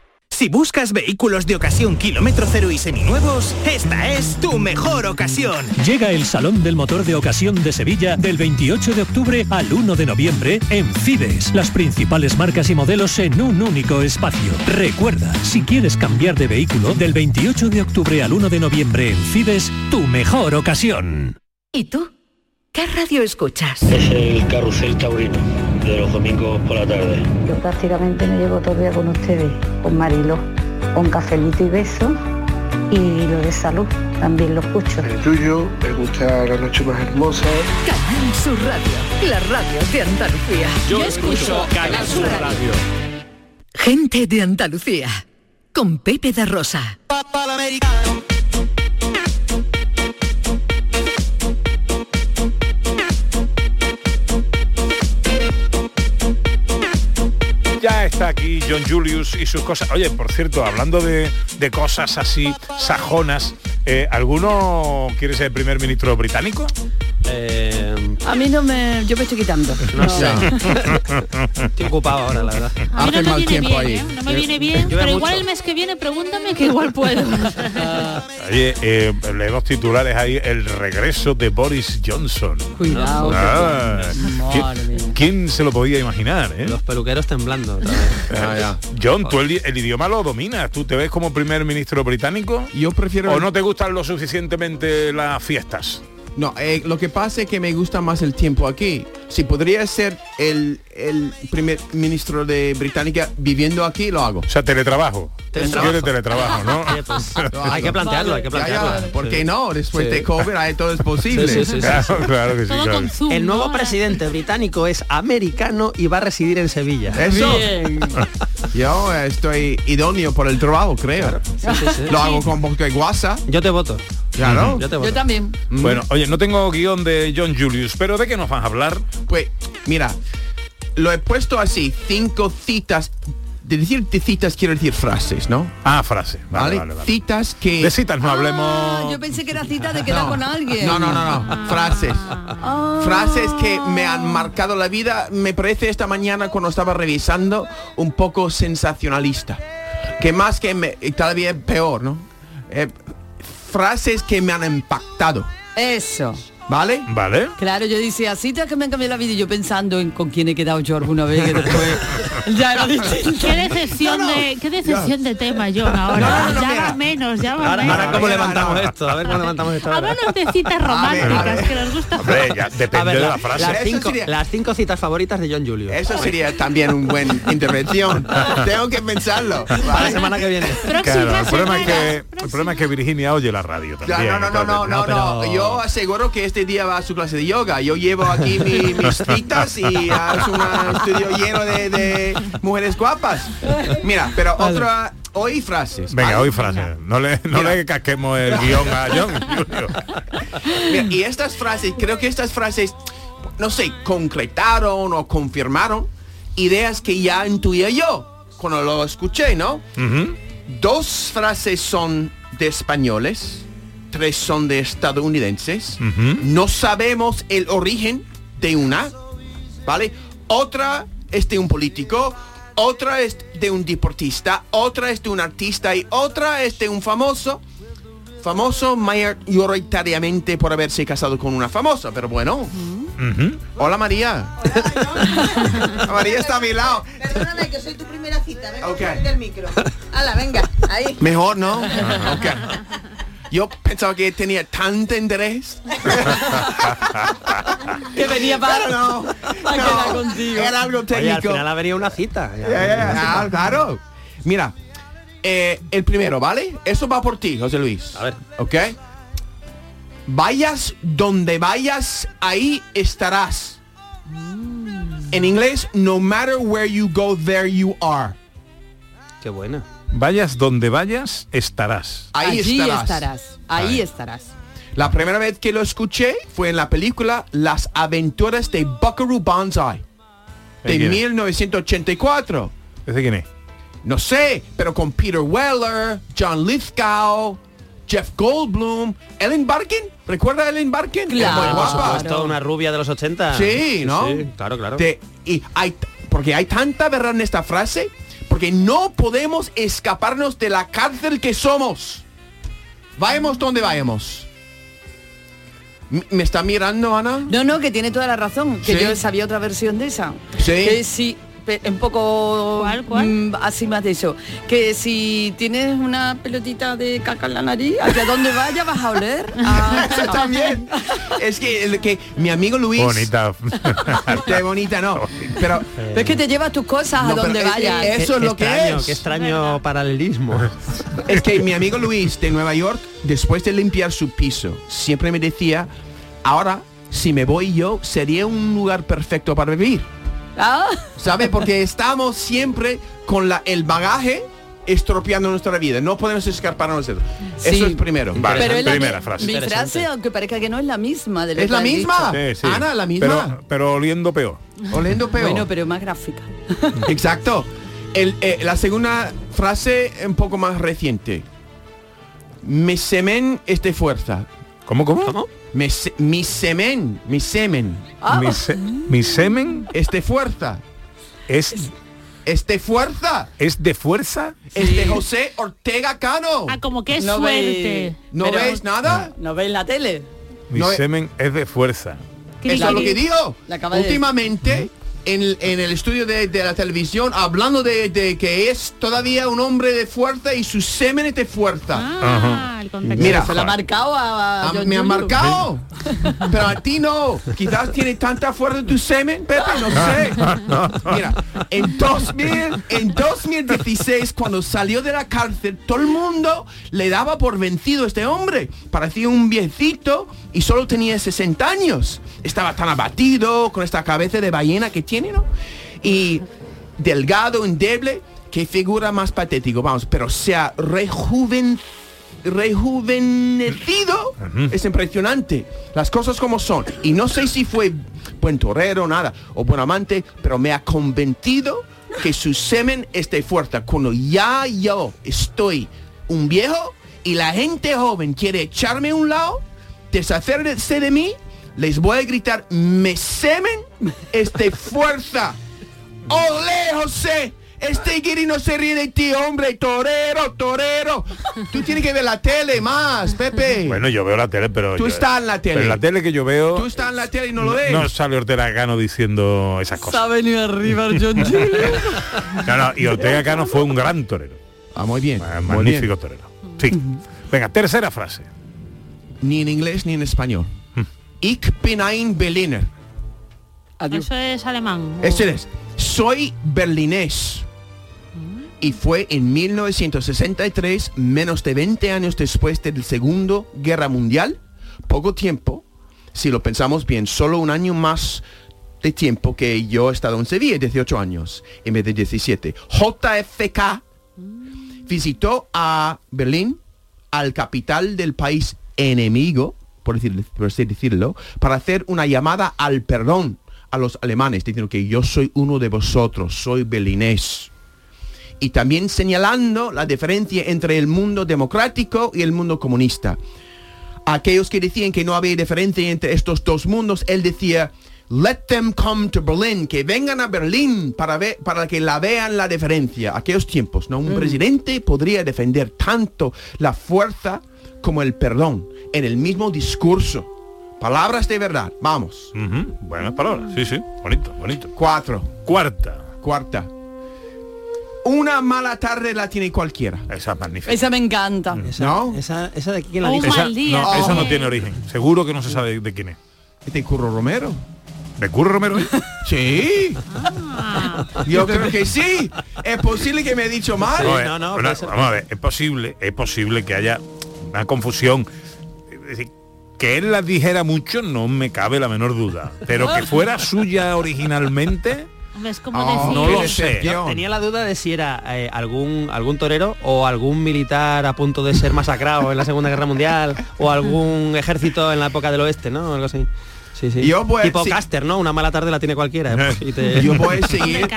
Si buscas vehículos de ocasión kilómetro cero y seminuevos, esta es tu mejor ocasión. Llega el Salón del Motor de Ocasión de Sevilla del 28 de octubre al 1 de noviembre en Fides. Las principales marcas y modelos en un único espacio. Recuerda, si quieres cambiar de vehículo, del 28 de octubre al 1 de noviembre en Fides, tu mejor ocasión. ¿Y tú? ¿Qué radio escuchas? Es el carrusel taurino de los domingos por la tarde. Yo prácticamente me llevo todo el día con ustedes, con Marilo, con cafelito y beso y lo de salud también lo escucho. El tuyo, me gusta la noche más hermosa. Canal Sur Radio, la radio de Andalucía. Yo escucho Canal Sur Radio. Gente de Andalucía, con Pepe da Rosa. Ya está aquí John Julius y sus cosas. Oye, por cierto, hablando de, de cosas así sajonas, eh, ¿alguno quiere ser primer ministro británico? A mí no me... Yo me estoy quitando. No sé. Estoy ocupado ahora, la verdad. A mí no me viene bien, ¿eh? No me viene bien, Llueve pero igual el mes que viene pregúntame que igual puedo. Oye, eh, leemos titulares ahí, el regreso de Boris Johnson. Cuidado. Ah, ¿quién- Madre mía. ¿Quién se lo podía imaginar? eh? Los peluqueros temblando. John, tú el, el idioma lo dominas. ¿Tú te ves como primer ministro británico? Yo prefiero... ¿O no te gustan lo suficientemente las fiestas? No, eh, lo que pasa es que me gusta más el tiempo aquí. Si podría ser el, el primer ministro de Británica viviendo aquí, lo hago. O sea, teletrabajo. Teletrabajo. Yo de teletrabajo, ¿no? hay que plantearlo, hay que Ya, ya, plantearlo. ¿Por qué no? Después Sí. de ahí todo es posible. Sí, sí, sí, sí. Claro, claro que sí, claro. Zoom, el nuevo ¿no? presidente británico es americano y va a residir en Sevilla. Eso. Yo estoy idóneo por el trabajo, creo. sí, sí. Lo hago con porque WhatsApp. Yo te voto. Claro. Yo te voto. también. Bueno, oye, no tengo guion de John Julius, pero ¿de qué nos vas a hablar? Pues, mira, lo he puesto así, cinco citas. De decir de citas quiero decir frases, ¿no? Ah, frase. Vale, ¿Vale? vale, vale. Citas que... De citas no hablemos. Ah, yo pensé que era cita de quedar con alguien. No, no, no, no. Frases. Ah. Frases que me han marcado la vida. Me parece esta mañana cuando estaba revisando un poco sensacionalista. que más que me, todavía peor, ¿no? Eh, frases que me han impactado, Eso. ¿Vale? Vale. Claro, yo decía, así te que me han cambiado la vida y yo pensando en con quién he quedado yo alguna vez que después ya era distinto. Qué decepción de qué decepción de tema, John, ahora. ya va menos, ya va Ahora, menos. ahora cómo levantamos esto, a ver cómo levantamos esto. Háblanos de citas románticas, que nos gusta. Hombre, ya depende A ver, de la- frase. Las cinco, sería- las cinco citas favoritas de John Julio. Eso sería también un buen intervención. Tengo que pensarlo. Para la semana que viene. Claro, el problema, es que, el problema es que Virginia oye la radio Ya, también. no, no, no, no, no. Yo aseguro que este día va a su clase de yoga. Yo llevo aquí mi- mis citas y es un estudio lleno de, de mujeres guapas. Mira, pero otra, hoy frases. Venga, ¿vale? hoy frase. No le, no le casquemos el guion a John. Julio. Mira, y estas frases, creo que estas frases, no sé, concretaron o confirmaron ideas que ya intuía yo cuando lo escuché, ¿no? Dos frases son de españoles, tres son de estadounidenses. No sabemos el origen de una, ¿vale? Otra es de un político, otra es de un deportista, otra es de un artista y otra es de un famoso. Famoso mayoritariamente por haberse casado con una famosa, pero bueno. Hola María. María está a mi lado. Perdóname, que soy tu primera cita. Venga, Ok. ponte el micro. Hala, venga, ahí. Mejor, ¿no? Ok. Yo pensaba que tenía tanto interés. que venía para, no, para quedar contigo. Era algo Oye, técnico. al final habría una cita. ya. Ah, claro. Mira, eh, el primero, ¿vale? Eso va por ti, José Luis. A ver. ¿Ok? Vayas donde vayas, ahí estarás. En inglés, no matter where you go, there you are. Qué buena. Vayas donde vayas, estarás. Ahí Allí estarás. estarás. Ahí estarás. La primera vez que lo escuché fue en la película Las aventuras de Buckaroo Banzai ¿De de quién es? 1984. ¿Ese quién es? No sé, pero con Peter Weller, John Lithgow, Jeff Goldblum, Ellen Barkin. ¿Recuerda a Ellen Barkin? Muy por supuesto, una rubia de los 80. Sí, ¿no? sí, claro, claro. De- y hay, porque hay tanta verdad en esta frase, porque no podemos escaparnos de la cárcel que somos. Vayamos donde vayamos. ¿Me está mirando, Ana? No, no, que tiene toda la razón. Que Sí. yo sabía otra versión de esa. Sí. Que si un poco ¿Cuál, cuál? mm, así más de eso. Que si tienes una pelotita de caca en la nariz, allá donde vaya vas a oler. Ah, Eso también. Es que, que mi amigo Luis. Bonita. Qué bonita, no. Pero Pero es que te llevas tus cosas No, a donde pero es- vayas. es- eso Qué lo que extraño, es. Qué extraño paralelismo. Es que mi amigo Luis de Nueva York, después de limpiar su piso, siempre me decía, ahora, si me voy yo, sería un lugar perfecto para vivir. Ah, ¿Sabe? Porque estamos siempre con la, el bagaje estropeando nuestra vida. No podemos escaparnos de eso. Eso Sí. es primero. Vale, pero es la primera mi- frase. Mi Interesante. frase, aunque parezca que no es la misma de lo ¿Es que la misma? Sí, sí. Ana, la misma. Pero, pero oliendo peor. Oliendo peor. Bueno, pero más gráfica. Exacto. El, eh, la segunda frase un poco más reciente. Mi semen es de fuerza. ¿Cómo, cómo? Mi, se- mi semen, mi semen Ah. Mi, se- mi semen es de fuerza. es, Es de fuerza. es de fuerza. Es de José Ortega Cano. Ah, como que es No suerte. veis- ¿No pero- ves nada? ¿No veis la tele? Mi No, semen es de fuerza. Eso es lo que digo. Últimamente, en el, en el estudio de, de la televisión, hablando de, de que es todavía un hombre de fuerza y su semen es de fuerza. Ah, el. Mira, Se la ha marcado a, a Ah, John me han Julio. marcado. Pero a ti no. Quizás tiene tanta fuerza tu semen, Pepe, no sé. Mira, en 2000, en 2016, cuando salió de la cárcel, todo el mundo le daba por vencido a este hombre. Parecía un viejito y solo tenía 60 años. Estaba tan abatido, con esta cabeza de ballena que tiene, ¿no? Y delgado, endeble, qué figura más patético, vamos, pero se ha rejuven, rejuvenecido. Es impresionante. Las cosas como son. Y no sé si fue buen torero, nada, o buen amante, pero me ha convencido que su semen es de fuerza. Cuando ya yo estoy un viejo y la gente joven quiere echarme a un lado, deshacerse de mí, les voy a gritar, me semen es de fuerza. ¡Ole, José! Este guiri no se ríe de ti, hombre. Torero, torero. Tú tienes que ver la tele más, Pepe. Bueno, yo veo la tele, pero... Tú yo- estás en la tele. Pero en la tele que yo veo... Tú estás en la tele y no lo ves. No sale Ortega Cano diciendo esas cosas. ha venido arriba el John. No, no, y Ortega Cano fue un gran torero. Ah, muy bien. muy magnífico bien. torero. Sí. Venga, tercera frase. Ni en inglés ni en español. Ich bin ein Berliner. Eso es alemán. o- Este es, soy berlinés. Y fue en 1963, menos de 20 años después de la Segunda Guerra Mundial, poco tiempo, si lo pensamos bien, solo un año más de tiempo que yo he estado en Sevilla, 18 años, en vez de 17. JFK visitó a Berlín, al capital del país enemigo, por, decir- por así decirlo, para hacer una llamada al perdón a los alemanes, diciendo que yo soy uno de vosotros, soy berlinés. Y también señalando la diferencia entre el mundo democrático y el mundo comunista. Aquellos que decían que no había diferencia entre estos dos mundos, él decía, let them come to Berlin, que vengan a Berlín para, ver, para que la vean la diferencia. Aquellos tiempos, ¿no? Un presidente podría defender tanto la fuerza como el perdón en el mismo discurso. Palabras de verdad, vamos. Buenas palabras, sí, sí. Bonito, bonito. Cuatro. Cuarta. Cuarta. Una mala tarde la tiene cualquiera. Esa es magnífica. Esa me encanta. ¿No? Esa, esa de aquí quién la dice. Esa, no, esa no Oh. tiene origen. Seguro que no se sabe de quién es. ¿De Curro Romero? ¿De Curro Romero? Sí. Ah. Yo creo que sí. Es posible que me he dicho mal. A ver, no, no, ser. vamos a ver, es posible, es posible que haya una confusión. Es decir, que él la dijera mucho no me cabe la menor duda. Pero que fuera suya originalmente, Hombre, Es como Oh, decir... no lo sé. Tenía la duda de si era eh, algún algún torero o algún militar a punto de ser masacrado en la Segunda Guerra Mundial o algún ejército en la época del oeste, ¿no? Algo así. Sí, sí. Yo voy a- tipo sí. Caster, ¿no? Una mala tarde la tiene cualquiera. pues, y te- Yo voy a seguir.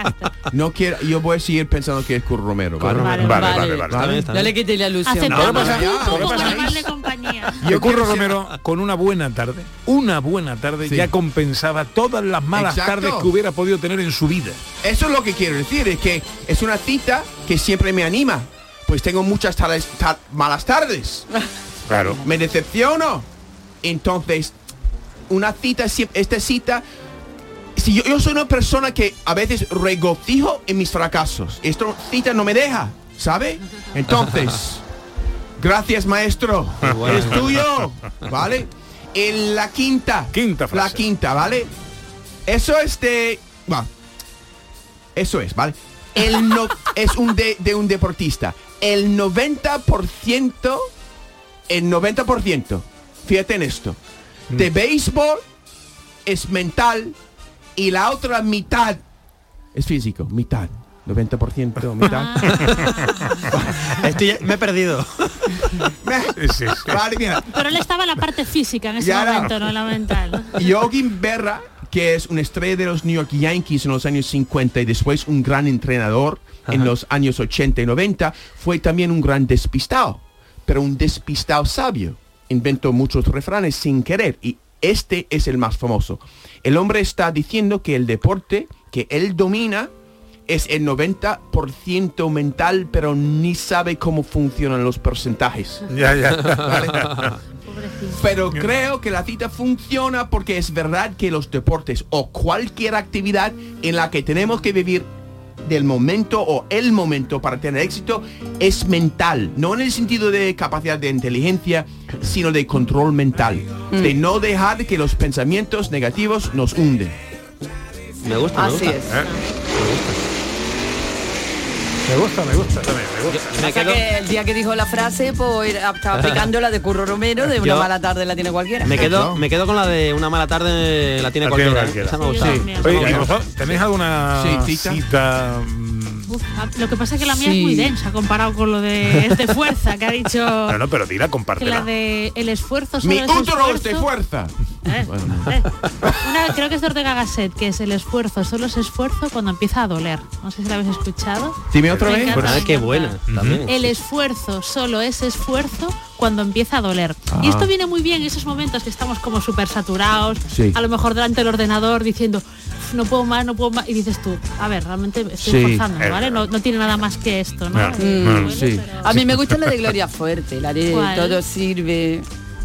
No quiero, yo voy a seguir pensando que es Curro Romero. ¿vale? Vale, vale, vale. vale, vale. Está bien, está Ya bien. le la ilusión. Aceptamos No, pasa- pasa compañía. yo Curro Romero con una buena tarde, una buena tarde Sí. ya compensaba todas las malas Exacto. tardes que hubiera podido tener en su vida. Eso es lo que quiero decir, es que es una cita que siempre me anima. Pues tengo muchas tardes, malas tardes. Claro. Me decepciono. Entonces, una cita, esta cita, si yo, yo soy una persona que a veces regocijo en mis fracasos. Esta cita no me deja, ¿sabe? Entonces, gracias maestro. bueno. Es tuyo, ¿vale? En la quinta. Quinta frase. La quinta, ¿vale? Eso es de... Eso es, ¿vale? El no, es un de, de un deportista. El 90%, el 90%, fíjate en esto, de béisbol es mental y la otra mitad es físico, mitad. 90% mitad. Estoy ya- me he perdido. Sí, sí. vale, mira. Pero él estaba en la parte física en ese Ya momento, no la mental. Yogi Berra, que es una estrella de los New York Yankees en los años 50 y después un gran entrenador en los años 80 y 90, fue también un gran despistado, pero un despistado sabio. Inventó muchos refranes sin querer y este es el más famoso. El hombre está diciendo que el deporte que él domina es el 90% mental, pero ni sabe cómo funcionan los porcentajes. Ya, ya. ¿Vale? Pero creo que la cita funciona porque es verdad que los deportes o cualquier actividad en la que tenemos que vivir del momento o el momento para tener éxito es mental, no en el sentido de capacidad de inteligencia, sino de control mental, de no dejar que los pensamientos negativos nos hunden. Me gusta, me Así gusta. es. ¿Eh? Me gusta, me gusta también, me gusta. Me Pasa quedo, que el día que dijo la frase, pues estaba aplicando la de Curro Romero, de una Yo- mala tarde la tiene cualquiera. me quedo, me quedo con la de una mala tarde la tiene La tiene cualquiera. cualquiera. Esa me ha Sí, gustado. yo también. Esa me ha Oye, ¿y gustado. vosotros ¿tenéis alguna Sí, cita. Lo que pasa es que la mía Sí. es muy densa comparado con lo de este fuerza que ha dicho No, no, pero dila, compártela. la de el esfuerzo Mi es útero es de fuerza. Eh, eh. Una, creo que es de Ortega Gasset, que es el esfuerzo, solo es esfuerzo cuando empieza a doler. No sé si la habéis escuchado. Dime otra vez. encanta, Ah, me qué buena. También. El esfuerzo solo es esfuerzo cuando empieza a doler. Y Ah. esto viene muy bien en esos momentos que estamos como súper saturados, Sí. a lo mejor delante del ordenador diciendo, "Uf, no puedo más, no puedo más. Y dices tú, a ver, realmente estoy Sí. esforzando, Es ¿vale? No, no tiene nada más que esto, ¿no? Mm, Duele, sí. pero- A mí me gusta la de Gloria Fuerte, la de ¿Cuál? todo sirve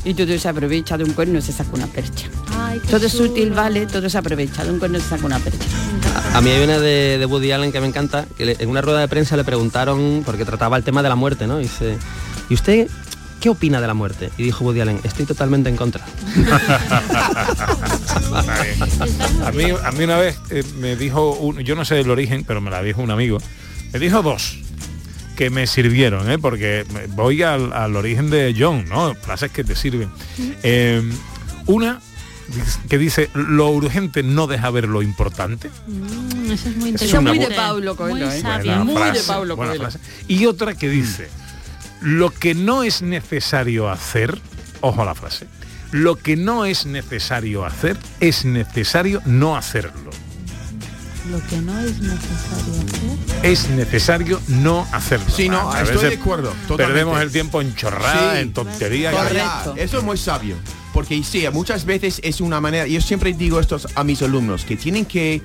y todo se aprovecha de un cuerno se saca una percha. Ay, qué Todo es útil, vale, todo se aprovecha, de un cuerno se saca una percha. A mí hay una de, de Woody Allen que me encanta, que le- en una rueda de prensa le preguntaron, porque trataba el tema de la muerte, ¿no? Y dice, ¿y usted qué opina de la muerte? Y dijo Woody Allen, estoy totalmente en contra. A mí, a mí una vez eh, me dijo, un- yo no sé el origen, pero me la dijo un amigo, me dijo dos que me sirvieron, ¿eh? porque voy al, al origen de John, ¿no? Frases que te sirven. Eh, una que dice, lo urgente no deja ver lo importante. Mm, eso es muy Eso interesante. es una muy de Paulo Coelho, Muy ¿eh? sabio. Muy de buena Coelho. Y otra que dice, lo que no es necesario hacer, ojo a la frase, lo que no es necesario hacer, es necesario no hacerlo. Lo que no es necesario hacer. Es necesario no hacerlo. Sí, no, A estoy veces de acuerdo, totalmente. Perdemos el tiempo en chorradas, Sí. en tonterías. Correcto. Eso es muy sabio. Porque sí, muchas veces es una manera, yo siempre digo esto a mis alumnos, que tienen que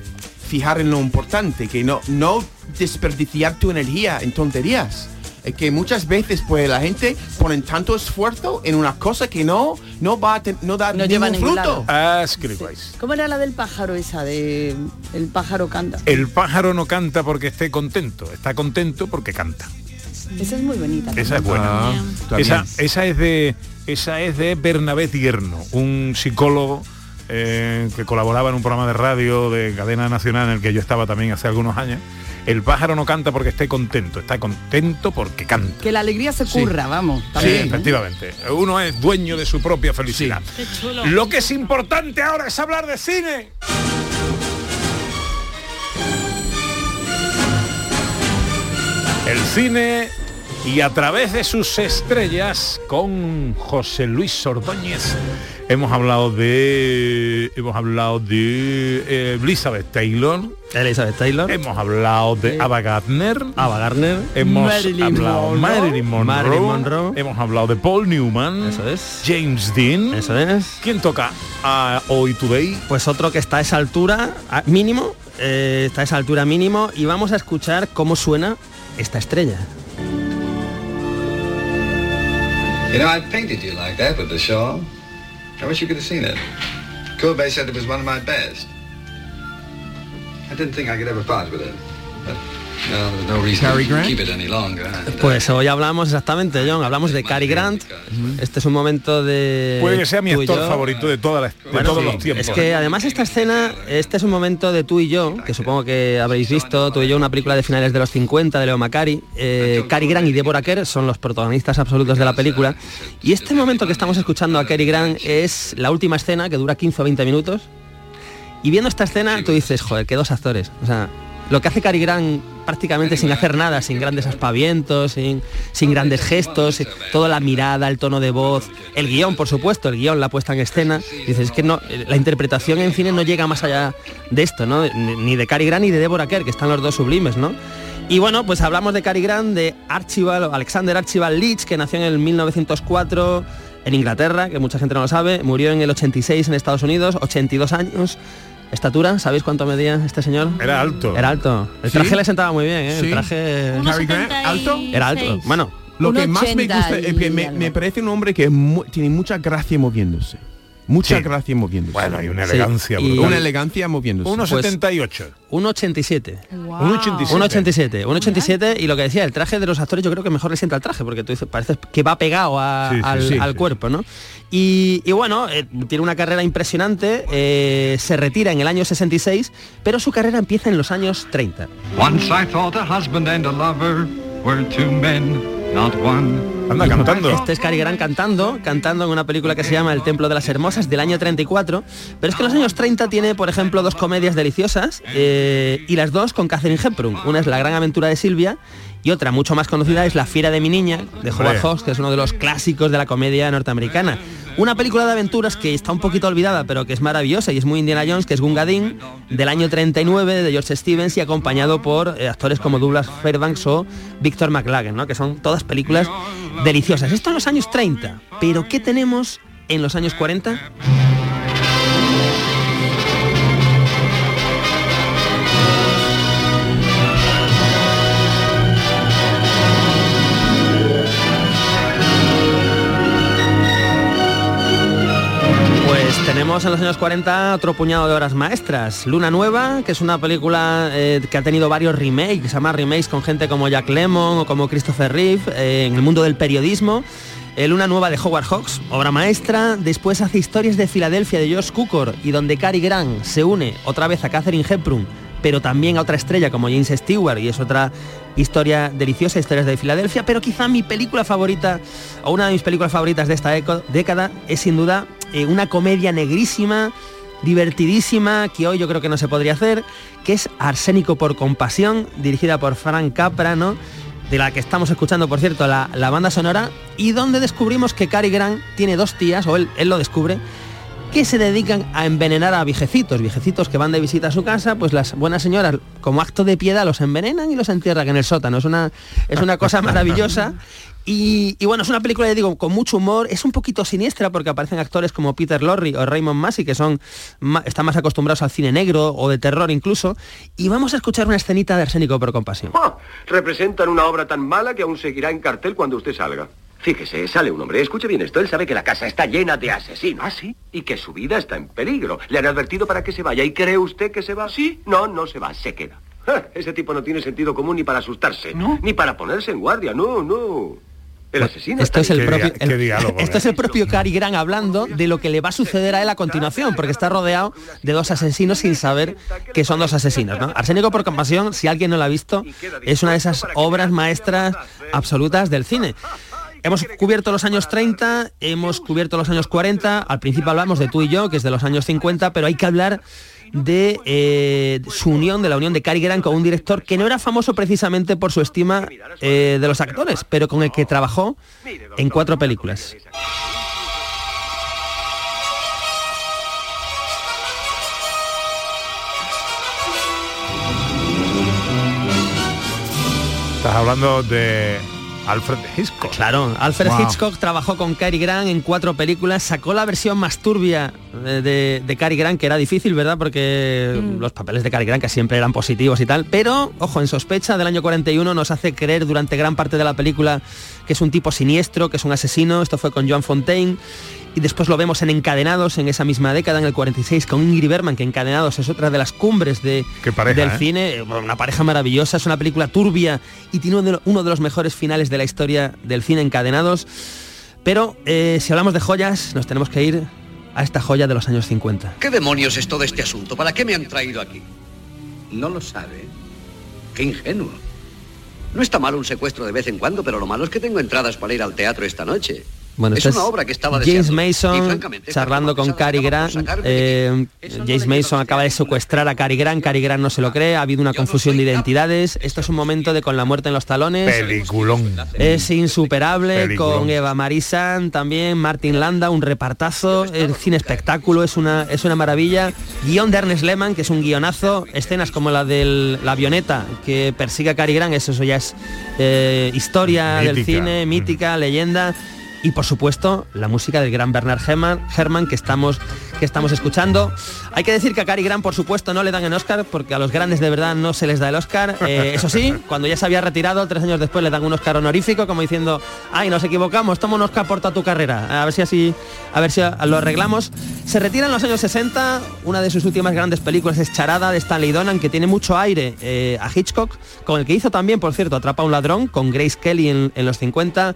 fijar en lo importante, que no, no desperdiciar tu energía en tonterías. Es que muchas veces pues la gente pone tanto esfuerzo en una cosa que no, no va a ten- no da No ningún fruto. Ascribáis. ¿Cómo era la del pájaro esa de el pájaro canta? El pájaro no canta porque esté contento, está contento porque canta. Esa es muy bonita. Esa es buena. Ah, esa, esa es de esa es de Bernabé Tierno, un psicólogo eh, que colaboraba en un programa de radio de cadena nacional en el que yo estaba también hace algunos años. El pájaro no canta porque esté contento, está contento porque canta. Que la alegría se Sí. curra, vamos. Sí, ¿eh? efectivamente. Uno es dueño de su propia felicidad. Qué chulo. Lo que es importante ahora es hablar de cine. El cine y a través de sus estrellas con José Luis Ordóñez hemos hablado de hemos hablado de eh, Elizabeth Taylor Elizabeth Taylor hemos hablado de Ava Gardner Ava Gardner hemos Marilyn hablado Monroe. Marilyn Monroe, Marilyn Monroe. hemos hablado de Paul Newman Eso es. James Dean Eso es. ¿Quién toca a Hoy Today? Pues otro que está a esa altura, mínimo, eh, está a esa altura mínimo, y vamos a escuchar cómo suena esta estrella. You know, I painted you like that with the shawl. I wish you could have seen it. Kobe said it was one of my best. I didn't think I could ever part with it. But, well, there's no reason Cary to Grant? keep it any longer. and, Pues hoy hablamos exactamente, John, hablamos de Cary Grant. Este es un momento de... Puede que sea mi actor yo. favorito de, toda la- de Bueno, todos sí. los tiempos. Es que además esta escena, este es un momento de tú y yo, que supongo que habréis visto, tú y yo, una película de finales de los 50 de Leo Macari. Eh, Cary Grant y Deborah Kerr son los protagonistas absolutos de la película. Y este momento que estamos escuchando a Cary Grant es la última escena, que dura 15 o 20 minutos. Y viendo esta escena, tú dices, joder, qué dos actores. O sea, lo que hace Cary Grant prácticamente sin hacer nada, sin grandes aspavientos, sin, sin grandes gestos, toda la mirada, el tono de voz, el guion, por supuesto, el guion, la puesta en escena. Dices, es que no, la interpretación en cine no llega más allá de esto, ¿no? Ni de Cary Grant ni de Deborah Kerr, que están los dos sublimes, ¿no? Y bueno, pues hablamos de Cary Grant, de Archibald, Alexander Archibald Leach, que nació en el 1904 en Inglaterra, que mucha gente no lo sabe, murió en el 86 en Estados Unidos, 82 años. Estatura, ¿sabéis cuánto medía este señor? Era alto. Era alto. El ¿Sí? traje le sentaba muy bien, ¿eh? Sí. El traje... Grant, alto. Era alto. Bueno, Lo que más me 80 gusta es que me, parece un hombre que mu- tiene mucha gracia moviéndose. Mucha Sí. gracia moviéndose. Bueno, y una Sí, elegancia y- brutal. Una elegancia moviéndose. 1,78. 1,87. Wow. 1,87. 1,87. 1,87 y lo que decía, el traje de los actores yo creo que mejor le sienta el traje, porque tú dices, parece que va pegado a- Sí, sí, al, sí, al sí, cuerpo, ¿no? Y, y bueno, eh, tiene una carrera impresionante, eh, se retira en el año 66, pero su carrera empieza en los años 30. Once I thought a husband and a lover were two men, not one. Anda cantando. Este es Cary Grant cantando, cantando en una película que se llama El Templo de las Hermosas del año 34. Pero es que en los años 30 tiene, por ejemplo, dos comedias deliciosas eh, y las dos con Catherine Hepburn. Una es La Gran Aventura de Silvia y otra mucho más conocida es La Fiera de mi niña de Howard. Hawks, que es uno de los clásicos de la comedia norteamericana. Una película de aventuras que está un poquito olvidada, pero que es maravillosa y es muy Indiana Jones, que es Gunga Din, del año 39 de George Stevens y acompañado por eh, actores como Douglas Fairbanks o Victor McLagan, ¿no? que son todas películas deliciosas. Esto en los años 30, pero ¿qué tenemos en los años 40? Tenemos en los años 40 otro puñado de horas maestras. Luna Nueva, que es una película eh, que ha tenido varios remakes, llama remakes con gente como Jack Lemmon o como Christopher Reeve, eh, en el mundo del periodismo. Eh, Luna Nueva de Howard Hawks, obra maestra. Después hace Historias de Filadelfia de George Cukor y donde Cary Grant se une otra vez a Catherine Hepburn, pero también a otra estrella como James Stewart y es otra historia deliciosa, Historias de Filadelfia. Pero quizá mi película favorita, o una de mis películas favoritas de esta década, es sin duda eh, una comedia negrísima, divertidísima, que hoy yo creo que no se podría hacer, que es Arsénico por compasión, dirigida por Frank Capra, ¿no? de la que estamos escuchando, por cierto, la, la banda sonora, y donde descubrimos que Cary Grant tiene dos tías, o él, él lo descubre, que se dedican a envenenar a viejecitos, viejecitos que van de visita a su casa, pues las buenas señoras, como acto de piedad, los envenenan y los entierran en el sótano. Es una, es una cosa maravillosa. Y, y bueno, es una película, ya digo, con mucho humor, es un poquito siniestra porque aparecen actores como Peter Lorre o Raymond Massey, que son están más acostumbrados al cine negro o de terror incluso. Y vamos a escuchar una escenita de Arsénico por compasión. Ah, representan una obra tan mala que aún seguirá en cartel cuando usted salga. Fíjese, sale un hombre, escuche bien esto, él sabe que la casa está llena de asesinos. ¿Ah, sí? Y que su vida está en peligro. Le han advertido para que se vaya. ¿Y cree usted que se va? Sí. No, no se va, se queda. Ja, Ese tipo no tiene sentido común ni para asustarse, ni para ponerse en guardia, no, no. El asesino Esto es está el propio, el- esto es el propio Cary Grant hablando de lo que le va a suceder a él a continuación, porque está rodeado de dos asesinos sin saber que son dos asesinos. ¿no? Arsénico por compasión, si alguien no lo ha visto, es una de esas obras maestras absolutas del cine. Hemos cubierto los años 30, hemos cubierto los años 40, al principio hablamos de tú y yo, que es de los años 50, pero hay que hablar de eh, su unión, de la unión de Cary Grant con un director que no era famoso precisamente por su estima eh, de los actores, pero con el que trabajó en cuatro películas. Estás hablando de Alfred Hitchcock. Claro, Alfred Wow. Hitchcock trabajó con Cary Grant en cuatro películas, sacó la versión más turbia eh, de, de Cary Grant, que era difícil, ¿verdad? Porque los papeles de Cary Grant que siempre eran positivos y tal, pero, ojo, en sospecha del año 41 nos hace creer durante gran parte de la película que es un tipo siniestro, que es un asesino, esto fue con Joan Fontaine, y después lo vemos en Encadenados en esa misma década, en el 46, con Ingrid Bergman, que Encadenados es otra de las cumbres de, pareja, del ¿eh? cine, una pareja maravillosa, es una película turbia y tiene uno de, lo- uno de los mejores finales de la historia del cine encadenados. Pero eh, si hablamos de joyas, nos tenemos que ir a esta joya de los años 50. ¿Qué demonios es todo este asunto? ¿Para qué me han traído aquí? No lo sabe. Qué ingenuo. No está mal un secuestro de vez en cuando, pero lo malo es que tengo entradas para ir al teatro esta noche. Bueno, es una obra que estaba James. Y, Mason charlando con Cary Grant. eh, James Mason acaba de secuestrar a Cary Grant. Cary Grant no se lo cree. Ha habido una confusión de identidades. Esto es un momento de con la muerte en los talones. Peliculón. Es insuperable Peliculón. con Eva Marisan, también Martin Landa, un repartazo, el cine espectáculo, es una, es una maravilla. Guión de Ernest Lehman, que es un guionazo, escenas como la de la avioneta que persigue a Cary Grant, eso, eso ya es eh, historia del cine, mítica, leyenda. Y por supuesto, la música del gran Bernard Herrmann, que estamos que estamos escuchando. Hay que decir que a Cary Grant, por supuesto, no le dan el Oscar, porque a los grandes de verdad no se les da el Oscar. Eh, eso sí, cuando ya se había retirado, tres años después le dan un Oscar honorífico, como diciendo, ay, nos equivocamos, toma un Oscar por toda tu carrera. A ver si así, a ver si lo arreglamos. Se retira en los años 60, una de sus últimas grandes películas es Charada de Stanley Donen, que tiene mucho aire eh, a Hitchcock, con el que hizo también, por cierto, Atrapa a un ladrón, con Grace Kelly en, en los 50.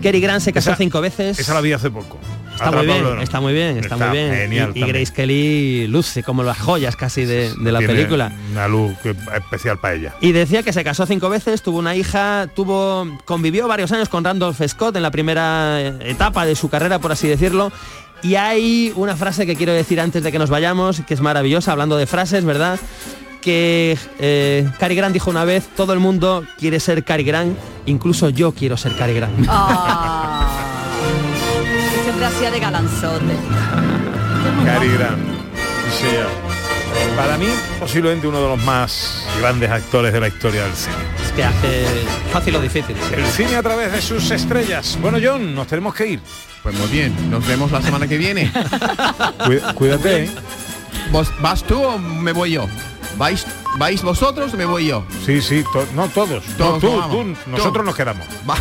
Cary Grant se casó Esa- cinco veces. Esa la vi hace poco. Está muy bien, está muy bien, está, Está muy bien. genial y. Grace Kelly luce como las joyas casi de, de la Tiene película. Una luz especial para ella. Y decía que se casó cinco veces, tuvo una hija, tuvo, convivió varios años con Randolph Scott en la primera eh, etapa de su carrera, por así decirlo. Y hay una frase que quiero decir antes de que nos vayamos, que es maravillosa, hablando de frases, ¿verdad? Que eh, Cary Grant dijo una vez, todo el mundo quiere ser Cary Grant, incluso yo quiero ser Cary Grant. Ah. Siempre hacía de galanzote. Cary Grant. Sí. Para mí, posiblemente uno de los más grandes actores de la historia del cine. Es que hace fácil o difícil. El cine a través de sus estrellas. Bueno, John, nos tenemos que ir. Pues muy bien, nos vemos la semana que viene. Cuí- Cuídate, ¿eh? ¿Vos, ¿Vas tú o me voy yo? ¿Vais, ¿Vais vosotros o me voy yo? Sí, sí, to- no todos. No, Todos, tú, vamos. tú, nosotros Tú. nos quedamos. Va-